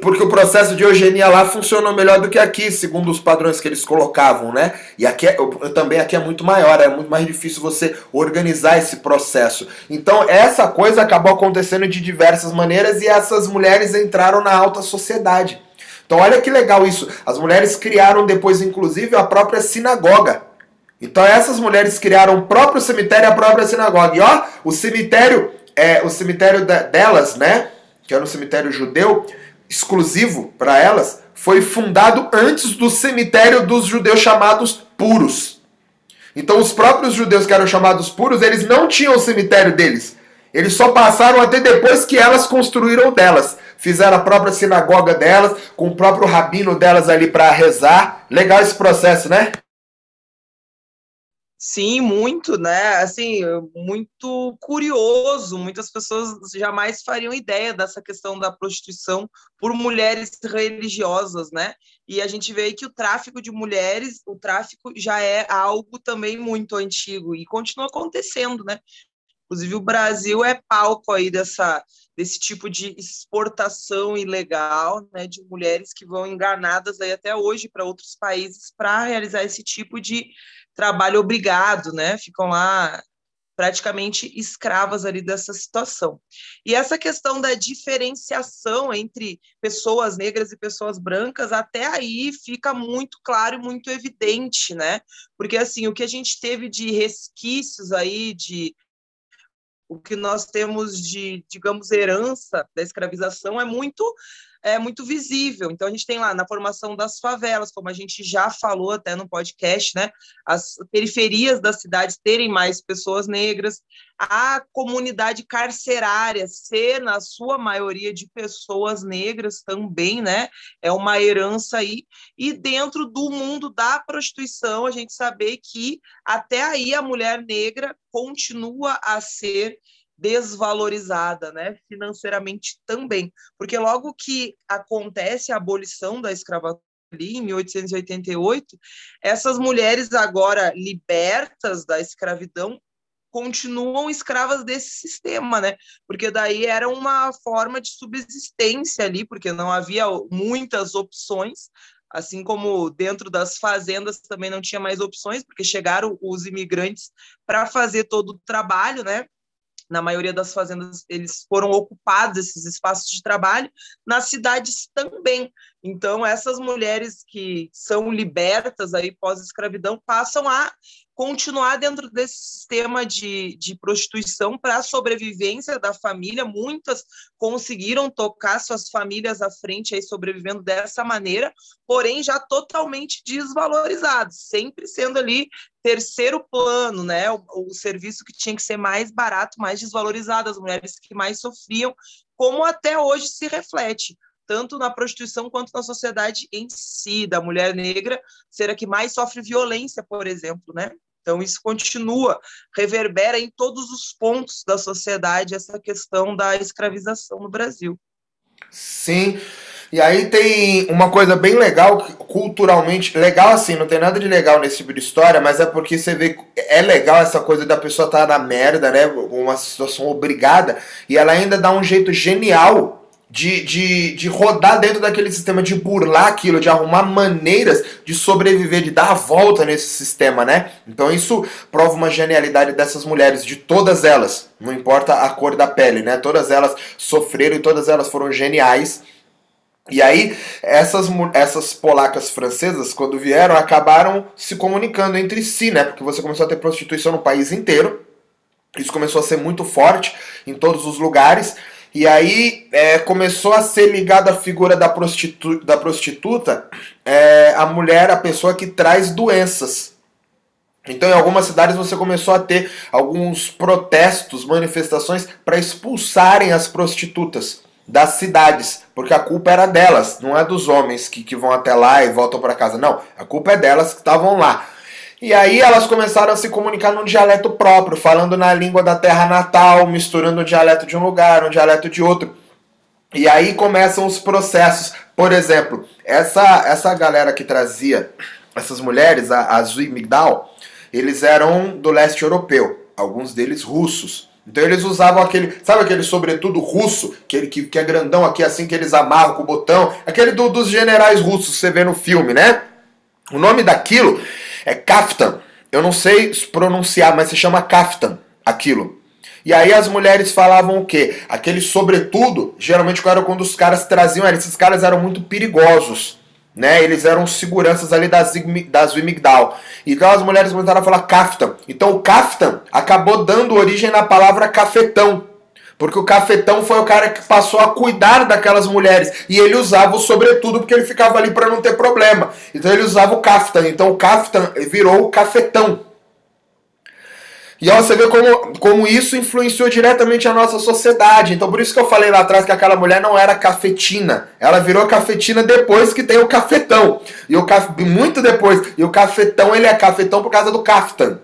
A: Porque o processo de eugenia lá funcionou melhor do que aqui, segundo os padrões que eles colocavam, né? E aqui é, também aqui é muito maior, é muito mais difícil você organizar esse processo. Então essa coisa acabou acontecendo de diversas maneiras e essas mulheres entraram na alta sociedade. Então olha que legal isso. As mulheres criaram depois, inclusive, a própria sinagoga. Então essas mulheres criaram o próprio cemitério e a própria sinagoga. E ó, o cemitério, é, o cemitério delas, né? Que era um cemitério judeu exclusivo para elas foi fundado antes do cemitério dos judeus chamados puros. Então os próprios judeus que eram chamados puros, eles não tinham o cemitério deles. Eles só passaram até depois que elas construíram delas. Fizeram a própria sinagoga delas, com o próprio rabino delas ali para rezar. Legal esse processo, né?
B: Sim, muito, né? Assim, muito curioso. Muitas pessoas jamais fariam ideia dessa questão da prostituição por mulheres religiosas, né? E a gente vê que o tráfico de mulheres, o tráfico já é algo também muito antigo e continua acontecendo, né? Inclusive o Brasil é palco aí dessa desse tipo de exportação ilegal, né, de mulheres que vão enganadas aí até hoje para outros países para realizar esse tipo de trabalho obrigado, né? Ficam lá praticamente escravas ali dessa situação. E essa questão da diferenciação entre pessoas negras e pessoas brancas, até aí fica muito claro e muito evidente, né? Porque assim, o que a gente teve de resquícios aí de o que nós temos de, digamos, herança da escravização é muito é muito visível. Então a gente tem lá na formação das favelas, como a gente já falou até no podcast, né? As periferias das cidades terem mais pessoas negras, a comunidade carcerária ser na sua maioria de pessoas negras também, né? É uma herança aí. E dentro do mundo da prostituição, a gente saber que até aí a mulher negra continua a ser desvalorizada, né, financeiramente também, porque logo que acontece a abolição da escravatura ali em 1888, essas mulheres agora libertas da escravidão continuam escravas desse sistema, né? Porque daí era uma forma de subsistência ali, porque não havia muitas opções, assim como dentro das fazendas também não tinha mais opções, porque chegaram os imigrantes para fazer todo o trabalho, né? Na maioria das fazendas eles foram ocupados esses espaços de trabalho, nas cidades também. Então essas mulheres que são libertas aí pós-escravidão passam a continuar dentro desse sistema de, de prostituição para a sobrevivência da família. Muitas conseguiram tocar suas famílias à frente, aí, sobrevivendo dessa maneira, porém já totalmente desvalorizados, sempre sendo ali terceiro plano, né? O, o serviço que tinha que ser mais barato, mais desvalorizado, as mulheres que mais sofriam, como até hoje se reflete tanto na prostituição quanto na sociedade em si, da mulher negra ser a que mais sofre violência, por exemplo, né? Então, isso continua, reverbera em todos os pontos da sociedade essa questão da escravização no Brasil.
A: Sim. E aí tem uma coisa bem legal, culturalmente, legal assim, não tem nada de legal nesse tipo de história, mas é porque você vê, é legal essa coisa da pessoa estar tá na merda, né, uma situação obrigada, e ela ainda dá um jeito genial de, de, de rodar dentro daquele sistema, de burlar aquilo, de arrumar maneiras de sobreviver, de dar a volta nesse sistema, né? Então isso prova uma genialidade dessas mulheres, de todas elas, não importa a cor da pele, né? Todas elas sofreram e todas elas foram geniais. E aí, essas, essas polacas francesas, quando vieram, acabaram se comunicando entre si, né? Porque você começou a ter prostituição no país inteiro. Isso começou a ser muito forte em todos os lugares. E aí é, começou a ser ligada a figura da, prostitu da prostituta, é, a mulher, a pessoa que traz doenças. Então, em algumas cidades você começou a ter alguns protestos, manifestações para expulsarem as prostitutas das cidades, porque a culpa era delas, não é dos homens que, que vão até lá e voltam para casa. Não, a culpa é delas que estavam lá. E aí elas começaram a se comunicar num dialeto próprio, falando na língua da terra natal, misturando o dialeto de um lugar, um dialeto de outro. E aí começam os processos. Por exemplo, essa, essa galera que trazia essas mulheres, a, a Zui Migdal, eles eram do leste europeu, alguns deles russos. Então eles usavam aquele, sabe aquele sobretudo russo, aquele que, que é grandão aqui assim, que eles amarram com o botão, aquele do, dos generais russos você vê no filme, né? O nome daquilo é kaftan. Eu não sei pronunciar, mas se chama kaftan, aquilo. E aí as mulheres falavam o quê? Aquele sobretudo, geralmente era quando os caras traziam, esses caras eram muito perigosos. Né, eles eram seguranças ali das, das Wimigdal. Então as mulheres começaram a falar kaftan. Então o kaftan acabou dando origem na palavra cafetão. Porque o cafetão foi o cara que passou a cuidar daquelas mulheres. E ele usava o sobretudo porque ele ficava ali para não ter problema. Então ele usava o caftan. Então o caftan virou o cafetão. E ó, você vê como, como isso influenciou diretamente a nossa sociedade. Então por isso que eu falei lá atrás que aquela mulher não era cafetina. Ela virou cafetina depois que tem o cafetão. E o caf... muito depois. E o cafetão ele é cafetão por causa do caftan.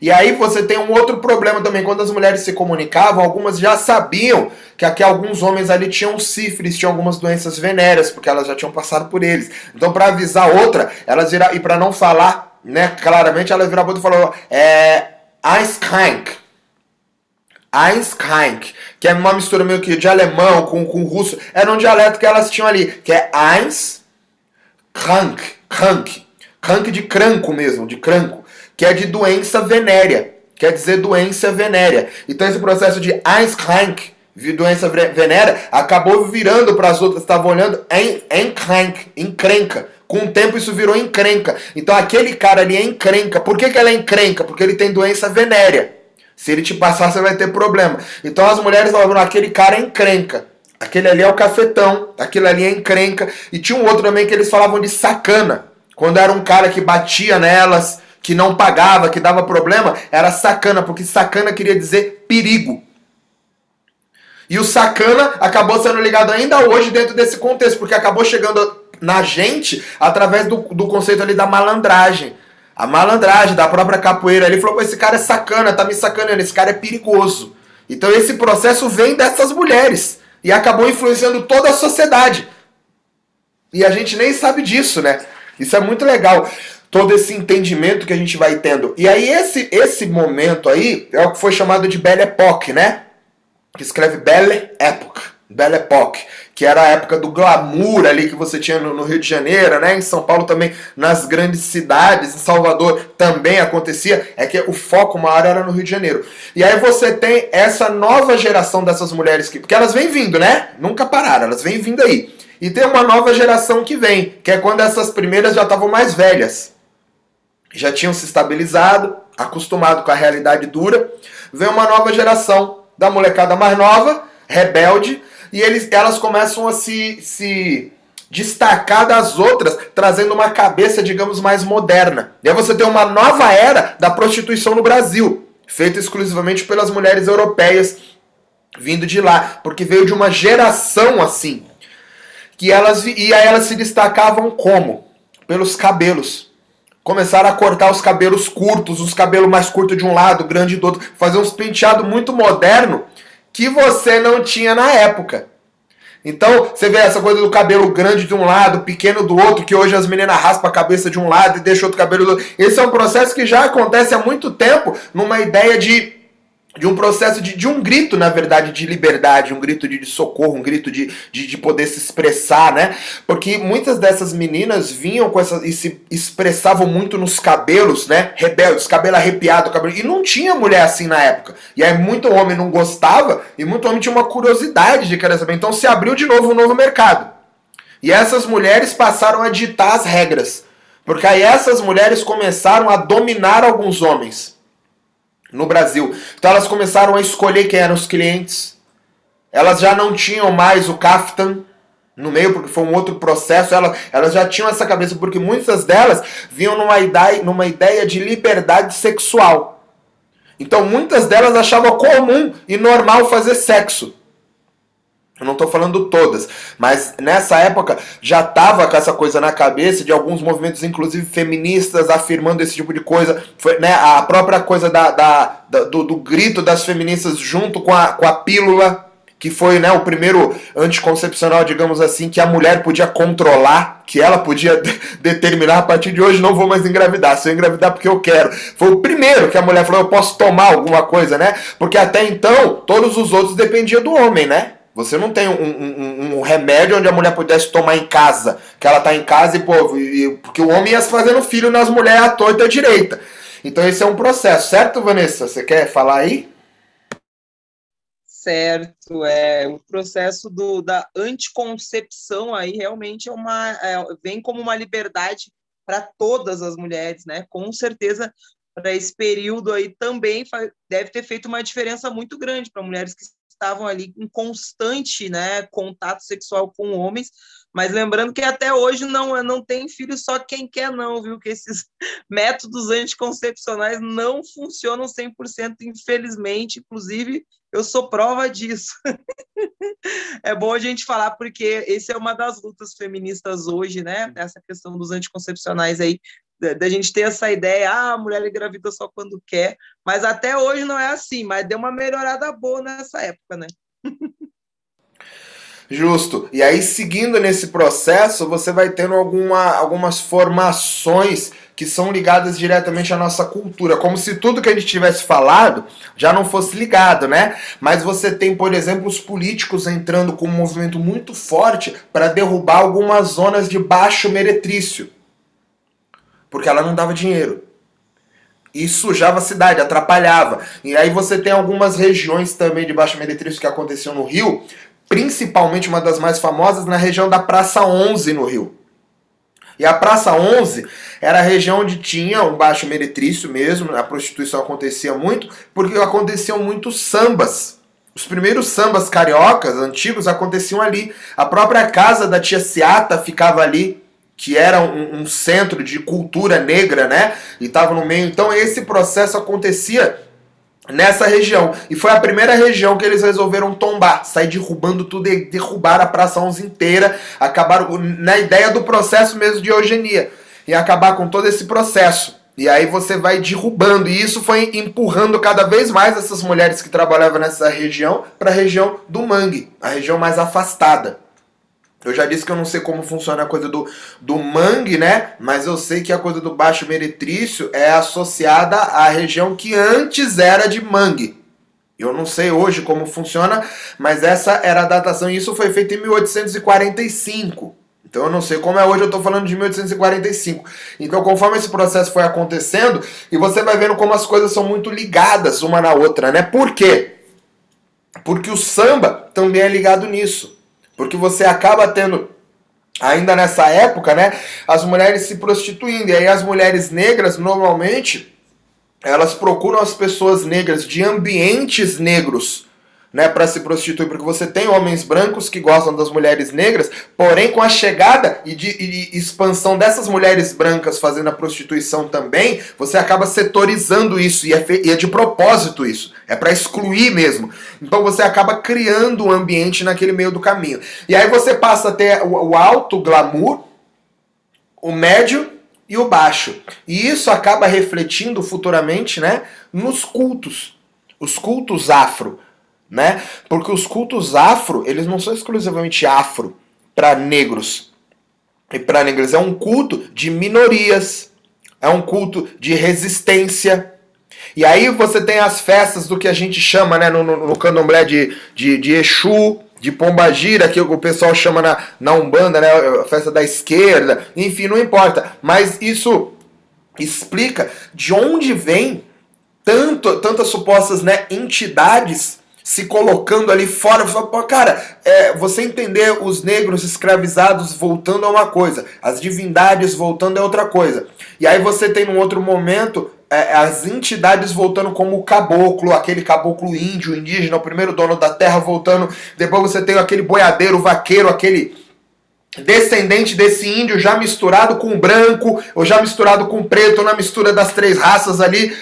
A: E aí você tem um outro problema também. Quando as mulheres se comunicavam, algumas já sabiam que aqui alguns homens ali tinham sífilis, tinham algumas doenças venéreas, porque elas já tinham passado por eles. Então, para avisar outra, elas viram, e para não falar, né, claramente, ela virou e falou: é. Einskrank. Einskrank, que é uma mistura meio que de alemão com, com russo. Era um dialeto que elas tinham ali, que é Eins, Krank, Krank. Krank de cranco mesmo, de cranco que é de doença venérea. Quer dizer doença venérea. Então esse processo de Einschrank, de doença venérea, acabou virando para as outras que estavam olhando em encrank, encrenca. Com o tempo isso virou encrenca. Então aquele cara ali é encrenca. Por que, que ela é encrenca? Porque ele tem doença venérea. Se ele te passar, você vai ter problema. Então as mulheres falavam, aquele cara é encrenca. Aquele ali é o cafetão, aquele ali é encrenca. E tinha um outro também que eles falavam de sacana. Quando era um cara que batia nelas, que não pagava, que dava problema, era sacana, porque sacana queria dizer perigo. E o sacana acabou sendo ligado ainda hoje dentro desse contexto, porque acabou chegando na gente através do, do conceito ali da malandragem. A malandragem da própria capoeira. Ele falou: esse cara é sacana, tá me sacaneando, esse cara é perigoso. Então esse processo vem dessas mulheres e acabou influenciando toda a sociedade. E a gente nem sabe disso, né? Isso é muito legal. Todo esse entendimento que a gente vai tendo. E aí esse esse momento aí é o que foi chamado de Belle Époque, né? Que escreve Belle Époque, Belle Époque, que era a época do glamour ali que você tinha no, no, Rio de Janeiro, né? Em São Paulo também, nas grandes cidades, em Salvador também acontecia, é que o foco maior era no Rio de Janeiro. E aí você tem essa nova geração dessas mulheres que, porque elas vêm vindo, né? Nunca pararam, elas vêm vindo aí. E tem uma nova geração que vem, que é quando essas primeiras já estavam mais velhas já tinham se estabilizado, acostumado com a realidade dura. Vem uma nova geração da molecada mais nova, rebelde, e eles, elas começam a se, se destacar das outras, trazendo uma cabeça, digamos, mais moderna. E aí você tem uma nova era da prostituição no Brasil, feita exclusivamente pelas mulheres europeias vindo de lá, porque veio de uma geração assim. Que elas e aí elas se destacavam como? Pelos cabelos começaram a cortar os cabelos curtos, os cabelos mais curtos de um lado, grande do outro, fazer uns penteados muito moderno que você não tinha na época. Então, você vê essa coisa do cabelo grande de um lado, pequeno do outro, que hoje as meninas raspam a cabeça de um lado e deixam outro cabelo do outro. Esse é um processo que já acontece há muito tempo, numa ideia de de um processo de, de um grito, na verdade, de liberdade, um grito de, de socorro, um grito de, de, de, poder se expressar, né? Porque muitas dessas meninas vinham com essa e se expressavam muito nos cabelos, né? Rebeldes, cabelo arrepiado, cabelo. E não tinha mulher assim na época. E aí muito homem não gostava e muito homem tinha uma curiosidade de querer saber. Então se abriu de novo um novo mercado. E essas mulheres passaram a ditar as regras. Porque aí essas mulheres começaram a dominar alguns homens no Brasil. Então elas começaram a escolher quem eram os clientes. Elas já não tinham mais o kaftan no meio, porque foi um outro processo. Elas, elas já tinham essa cabeça, porque muitas delas vinham numa ideia, numa ideia de liberdade sexual. Então muitas delas achavam comum e normal fazer sexo. Eu não estou falando todas, mas nessa época já estava com essa coisa na cabeça de alguns movimentos, inclusive feministas, afirmando esse tipo de coisa. Foi, né, a própria coisa da, da, da do, do, grito das feministas junto com a, com a pílula, que foi né, o primeiro anticoncepcional, digamos assim, que a mulher podia controlar, que ela podia determinar a partir de hoje não vou mais engravidar, se eu engravidar porque eu quero. Foi o primeiro que a mulher falou, eu posso tomar alguma coisa, né? Porque até então todos os outros dependiam do homem, né? Você não tem um, um, um, remédio onde a mulher pudesse tomar em casa, que ela tá em casa e, pô, e, porque o homem ia fazendo filho nas mulheres à torta à direita. Então esse é um processo, certo, Vanessa? Você quer falar aí?
B: Certo, é o processo do, da anticoncepção aí realmente é uma é, vem como uma liberdade para todas as mulheres, né? Com certeza para esse período aí também deve ter feito uma diferença muito grande para mulheres que estavam ali em constante né, contato sexual com homens, mas lembrando que até hoje não, não tem filho só quem quer não, viu? Que esses métodos anticoncepcionais não funcionam 100%, infelizmente, inclusive eu sou prova disso. é bom a gente falar porque esse é uma das lutas feministas hoje, né? Essa questão dos anticoncepcionais aí da gente ter essa ideia, ah, a mulher engravida só quando quer, mas até hoje não é assim, mas deu uma melhorada boa nessa época, né?
A: Justo. E aí, seguindo nesse processo, você vai tendo alguma, algumas formações que são ligadas diretamente à nossa cultura, como se tudo que a gente tivesse falado já não fosse ligado, né? Mas você tem, por exemplo, os políticos entrando com um movimento muito forte para derrubar algumas zonas de baixo meretrício porque ela não dava dinheiro. E sujava a cidade, atrapalhava. E aí você tem algumas regiões também de baixo meretrício que aconteciam no Rio, principalmente uma das mais famosas na região da Praça 11 no Rio. E a Praça 11 era a região onde tinha um baixo meretrício mesmo, a prostituição acontecia muito, porque aconteciam muitos sambas. Os primeiros sambas cariocas antigos aconteciam ali. A própria casa da tia Seata ficava ali que era um, um, centro de cultura negra, né? E estava no meio. Então esse processo acontecia nessa região. E foi a primeira região que eles resolveram tombar, sair derrubando tudo e derrubar a Praça 11 inteira, acabaram na ideia do processo mesmo de eugenia e acabar com todo esse processo. E aí você vai derrubando, e isso foi empurrando cada vez mais essas mulheres que trabalhavam nessa região para a região do mangue, a região mais afastada. Eu já disse que eu não sei como funciona a coisa do, do mangue, né? Mas eu sei que a coisa do baixo meretrício é associada à região que antes era de mangue. Eu não sei hoje como funciona, mas essa era a datação e isso foi feito em 1845. Então eu não sei como é hoje, eu estou falando de 1845. Então, conforme esse processo foi acontecendo, e você vai vendo como as coisas são muito ligadas uma na outra, né? Por quê? Porque o samba também é ligado nisso. Porque você acaba tendo ainda nessa época, né, as mulheres se prostituindo. E aí as mulheres negras normalmente elas procuram as pessoas negras de ambientes negros né, para se prostituir, porque você tem homens brancos que gostam das mulheres negras, porém com a chegada e, de, e expansão dessas mulheres brancas fazendo a prostituição também, você acaba setorizando isso e é, e é de propósito isso, é para excluir mesmo. Então você acaba criando um ambiente naquele meio do caminho. E aí você passa a ter o, o alto glamour, o médio e o baixo. E isso acaba refletindo futuramente, né, nos cultos. Os cultos afro né? Porque os cultos afro, eles não são exclusivamente afro para negros e para negros, é um culto de minorias, é um culto de resistência. E aí você tem as festas do que a gente chama, né, no, no, no candomblé de, de, de Exu, de Pombagira, que o pessoal chama na, na Umbanda, né, a festa da esquerda, enfim, não importa. Mas isso explica de onde vem tanto, tantas supostas né, entidades se colocando ali fora. Cara, é, você entender os negros escravizados voltando é uma coisa, as divindades voltando é outra coisa. E aí você tem num outro momento é, as entidades voltando como o caboclo, aquele caboclo índio, indígena, o primeiro dono da terra voltando. Depois você tem aquele boiadeiro, vaqueiro, aquele descendente desse índio já misturado com branco, ou já misturado com preto, ou na mistura das três raças ali,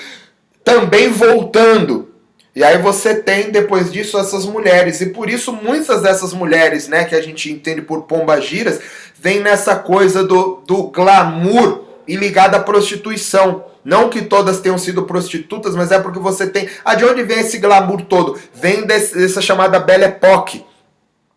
A: também voltando. E aí você tem depois disso essas mulheres e por isso muitas dessas mulheres, né, que a gente entende por pombagiras, vem nessa coisa do, do glamour e ligada à prostituição. Não que todas tenham sido prostitutas, mas é porque você tem. Ah, de onde vem esse glamour todo? Vem desse, dessa chamada Belle Époque.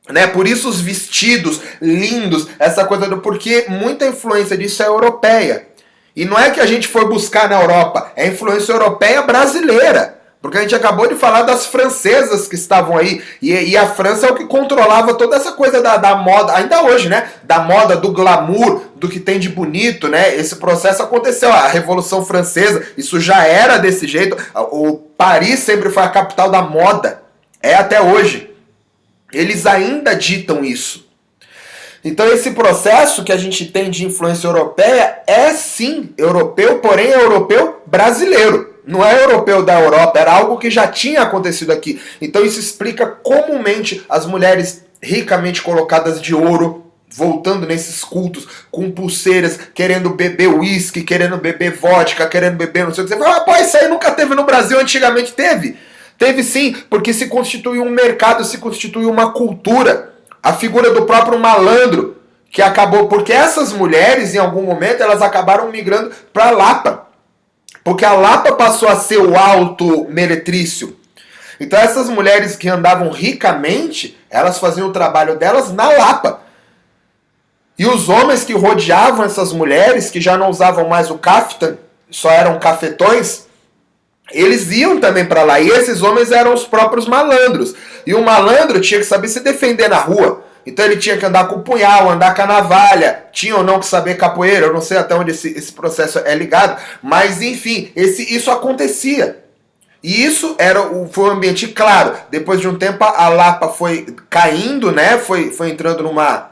A: Né? Por isso os vestidos lindos, essa coisa do. Porque muita influência disso é europeia. E não é que a gente foi buscar na Europa, é influência europeia brasileira. Porque a gente acabou de falar das francesas que estavam aí. E, e, a França é o que controlava toda essa coisa da, da moda, ainda hoje, né? Da moda, do glamour, do que tem de bonito, né? Esse processo aconteceu. A Revolução Francesa, isso já era desse jeito. O Paris sempre foi a capital da moda. É até hoje. Eles ainda ditam isso. Então esse processo que a gente tem de influência europeia é sim europeu, porém é europeu brasileiro não é europeu da Europa, era algo que já tinha acontecido aqui. Então isso explica comumente as mulheres ricamente colocadas de ouro voltando nesses cultos com pulseiras, querendo beber uísque, querendo beber vodka, querendo beber não sei o que. Você fala, ah, pô, isso aí nunca teve no Brasil, antigamente teve. Teve sim, porque se constituiu um mercado, se constituiu uma cultura. A figura do próprio malandro, que acabou, porque essas mulheres, em algum momento, elas acabaram migrando para Lapa. Porque a Lapa passou a ser o alto meretrício. Então essas mulheres que andavam ricamente, elas faziam o trabalho delas na Lapa. E os homens que rodeavam essas mulheres, que já não usavam mais o caftan, só eram cafetões, eles iam também para lá. E esses homens eram os próprios malandros. E o malandro tinha que saber se defender na rua. Então ele tinha que andar com o punhal, andar com a navalha, tinha ou não que saber capoeira, eu não sei até onde esse, esse processo é ligado, mas enfim, esse, isso acontecia. E isso era o, foi um ambiente claro. Depois de um tempo a Lapa foi caindo, né? Foi, foi entrando numa.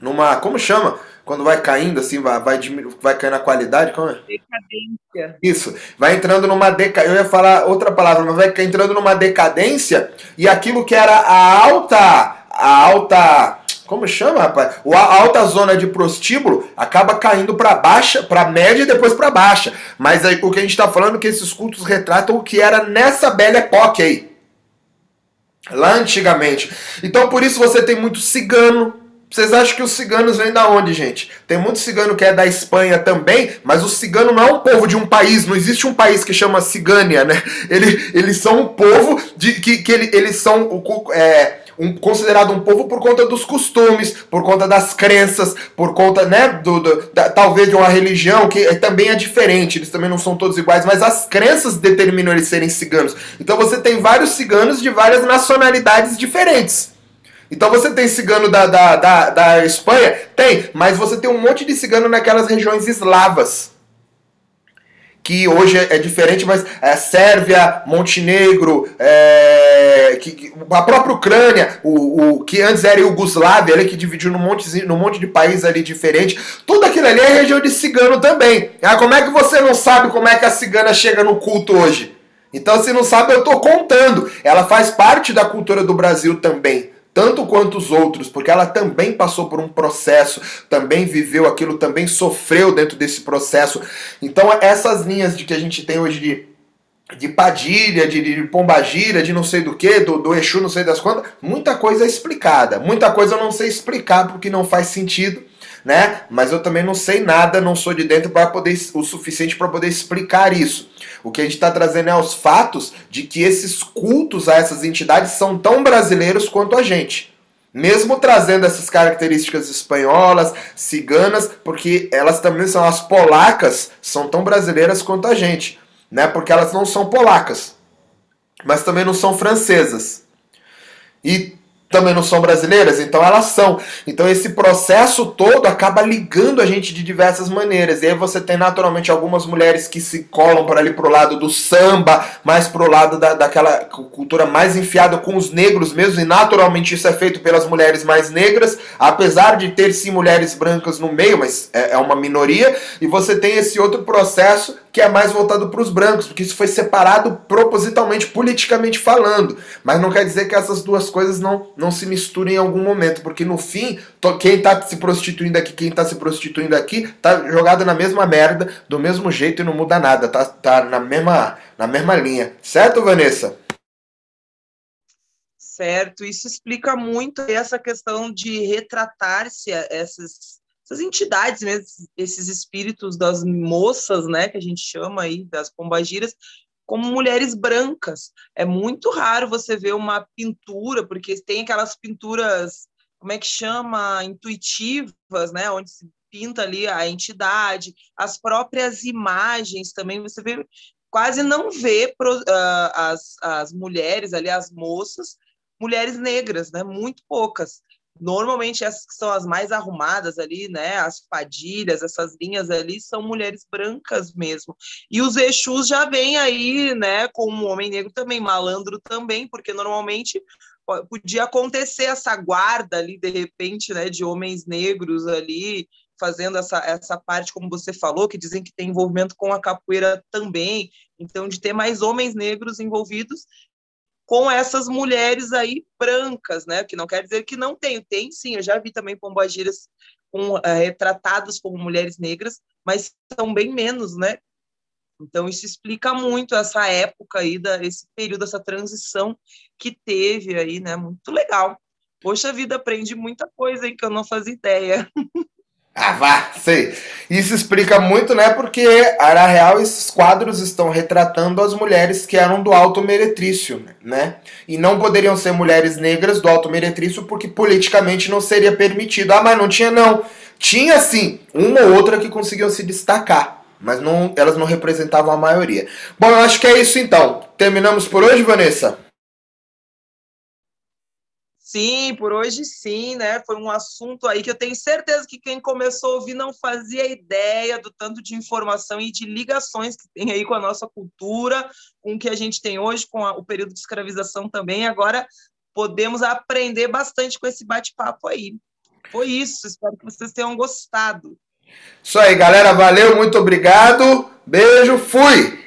A: numa. como chama? Quando vai caindo, assim, vai, vai, vai caindo a qualidade, como é? Decadência. Isso, vai entrando numa decadência. Eu ia falar outra palavra, mas vai entrando numa decadência, e aquilo que era a alta a alta como chama, rapaz? A alta zona de prostíbulo acaba caindo para baixa, para média e depois para baixa. Mas aí, o que a gente está falando é que esses cultos retratam o que era nessa bela época aí. Lá antigamente. Então por isso você tem muito cigano. Vocês acham que os ciganos vêm da onde, gente? Tem muito cigano que é da Espanha também, mas o cigano não é um povo de um país, não existe um país que chama Cigânia, né? Eles, eles são um povo de que, que ele, eles são é, um, considerado um povo por conta dos costumes, por conta das crenças, por conta, né, do, do da, talvez de uma religião que é, também é diferente, eles também não são todos iguais, mas as crenças determinam eles serem ciganos. Então você tem vários ciganos de várias nacionalidades diferentes. Então você tem cigano da, da, da, da Espanha? Tem, mas você tem um monte de cigano naquelas regiões eslavas que hoje é diferente, mas é Sérvia, Montenegro, é, que, a própria Ucrânia, o, o que antes era Iugoslávia, ali que dividiu num monte, num monte de país ali diferente, tudo aquilo ali é região de cigano também. Ah, como é que você não sabe como é que a cigana chega no culto hoje? Então, se não sabe, eu estou contando. Ela faz parte da cultura do Brasil também tanto quanto os outros, porque ela também passou por um processo, também viveu aquilo, também sofreu dentro desse processo. Então, essas linhas de que a gente tem hoje de, de Padilha, de, de Pombagira, de não sei do que, do, do Exu, não sei das quantas, muita coisa é explicada. Muita coisa eu não sei explicar porque não faz sentido né? Mas eu também não sei nada, não sou de dentro para poder o suficiente para poder explicar isso. O que a gente está trazendo é os fatos de que esses cultos a essas entidades são tão brasileiros quanto a gente. Mesmo trazendo essas características espanholas, ciganas, porque elas também são as polacas, são tão brasileiras quanto a gente, né? Porque elas não são polacas, mas também não são francesas. E também não são brasileiras, então elas são. Então esse processo todo acaba ligando a gente de diversas maneiras. E aí você tem naturalmente algumas mulheres que se colam por ali pro lado do samba, mais pro lado da, daquela cultura mais enfiada com os negros mesmo, e naturalmente isso é feito pelas mulheres mais negras, apesar de ter sim mulheres brancas no meio, mas é, é uma minoria. E você tem esse outro processo que é mais voltado para os brancos, porque isso foi separado propositalmente, politicamente falando. Mas não quer dizer que essas duas coisas não, não se misturem em algum momento, porque no fim, quem está se prostituindo aqui, quem está se prostituindo aqui, tá jogado na mesma merda, do mesmo jeito e não muda nada, tá, tá na, mesma, na mesma linha. Certo, Vanessa?
B: Certo, isso explica muito essa questão de retratar-se essas essas entidades mesmo, esses espíritos das moças, né, que a gente chama aí, das pombagiras, como mulheres brancas. É muito raro você ver uma pintura, porque tem aquelas pinturas, como é que chama, intuitivas, né, onde se pinta ali a entidade, as próprias imagens também, você vê, quase não vê pro, uh, as, as mulheres ali, as moças, mulheres negras, né, muito poucas. Normalmente essas que são as mais arrumadas ali, né? As padilhas, essas linhas ali são mulheres brancas mesmo. E os Exus já vêm aí, né? Com um homem negro também, malandro também, porque normalmente podia acontecer essa guarda ali de repente, né? De homens negros ali fazendo essa, essa parte, como você falou, que dizem que tem envolvimento com a capoeira também. Então, de ter mais homens negros envolvidos com essas mulheres aí brancas, né? Que não quer dizer que não tem, tem sim, eu já vi também pombagiras com, uh, retratadas como mulheres negras, mas são bem menos, né? Então isso explica muito essa época aí, da, esse período, essa transição que teve aí, né? Muito legal. Poxa vida, aprende muita coisa aí que eu não fazia ideia.
A: Ah, vá, sei. Isso explica muito, né? Porque, na real, esses quadros estão retratando as mulheres que eram do alto meretrício, né? E não poderiam ser mulheres negras do alto meretrício porque politicamente não seria permitido. Ah, mas não tinha, não. Tinha sim, uma ou outra que conseguiam se destacar. Mas não, elas não representavam a maioria. Bom, eu acho que é isso então. Terminamos por hoje, Vanessa?
B: Sim, por hoje sim, né? Foi um assunto aí que eu tenho certeza que quem começou a ouvir não fazia ideia do tanto de informação e de ligações que tem aí com a nossa cultura, com o que a gente tem hoje, com a, o período de escravização também. Agora podemos aprender bastante com esse bate-papo aí. Foi isso, espero que vocês tenham gostado.
A: Isso aí, galera. Valeu, muito obrigado. Beijo, fui!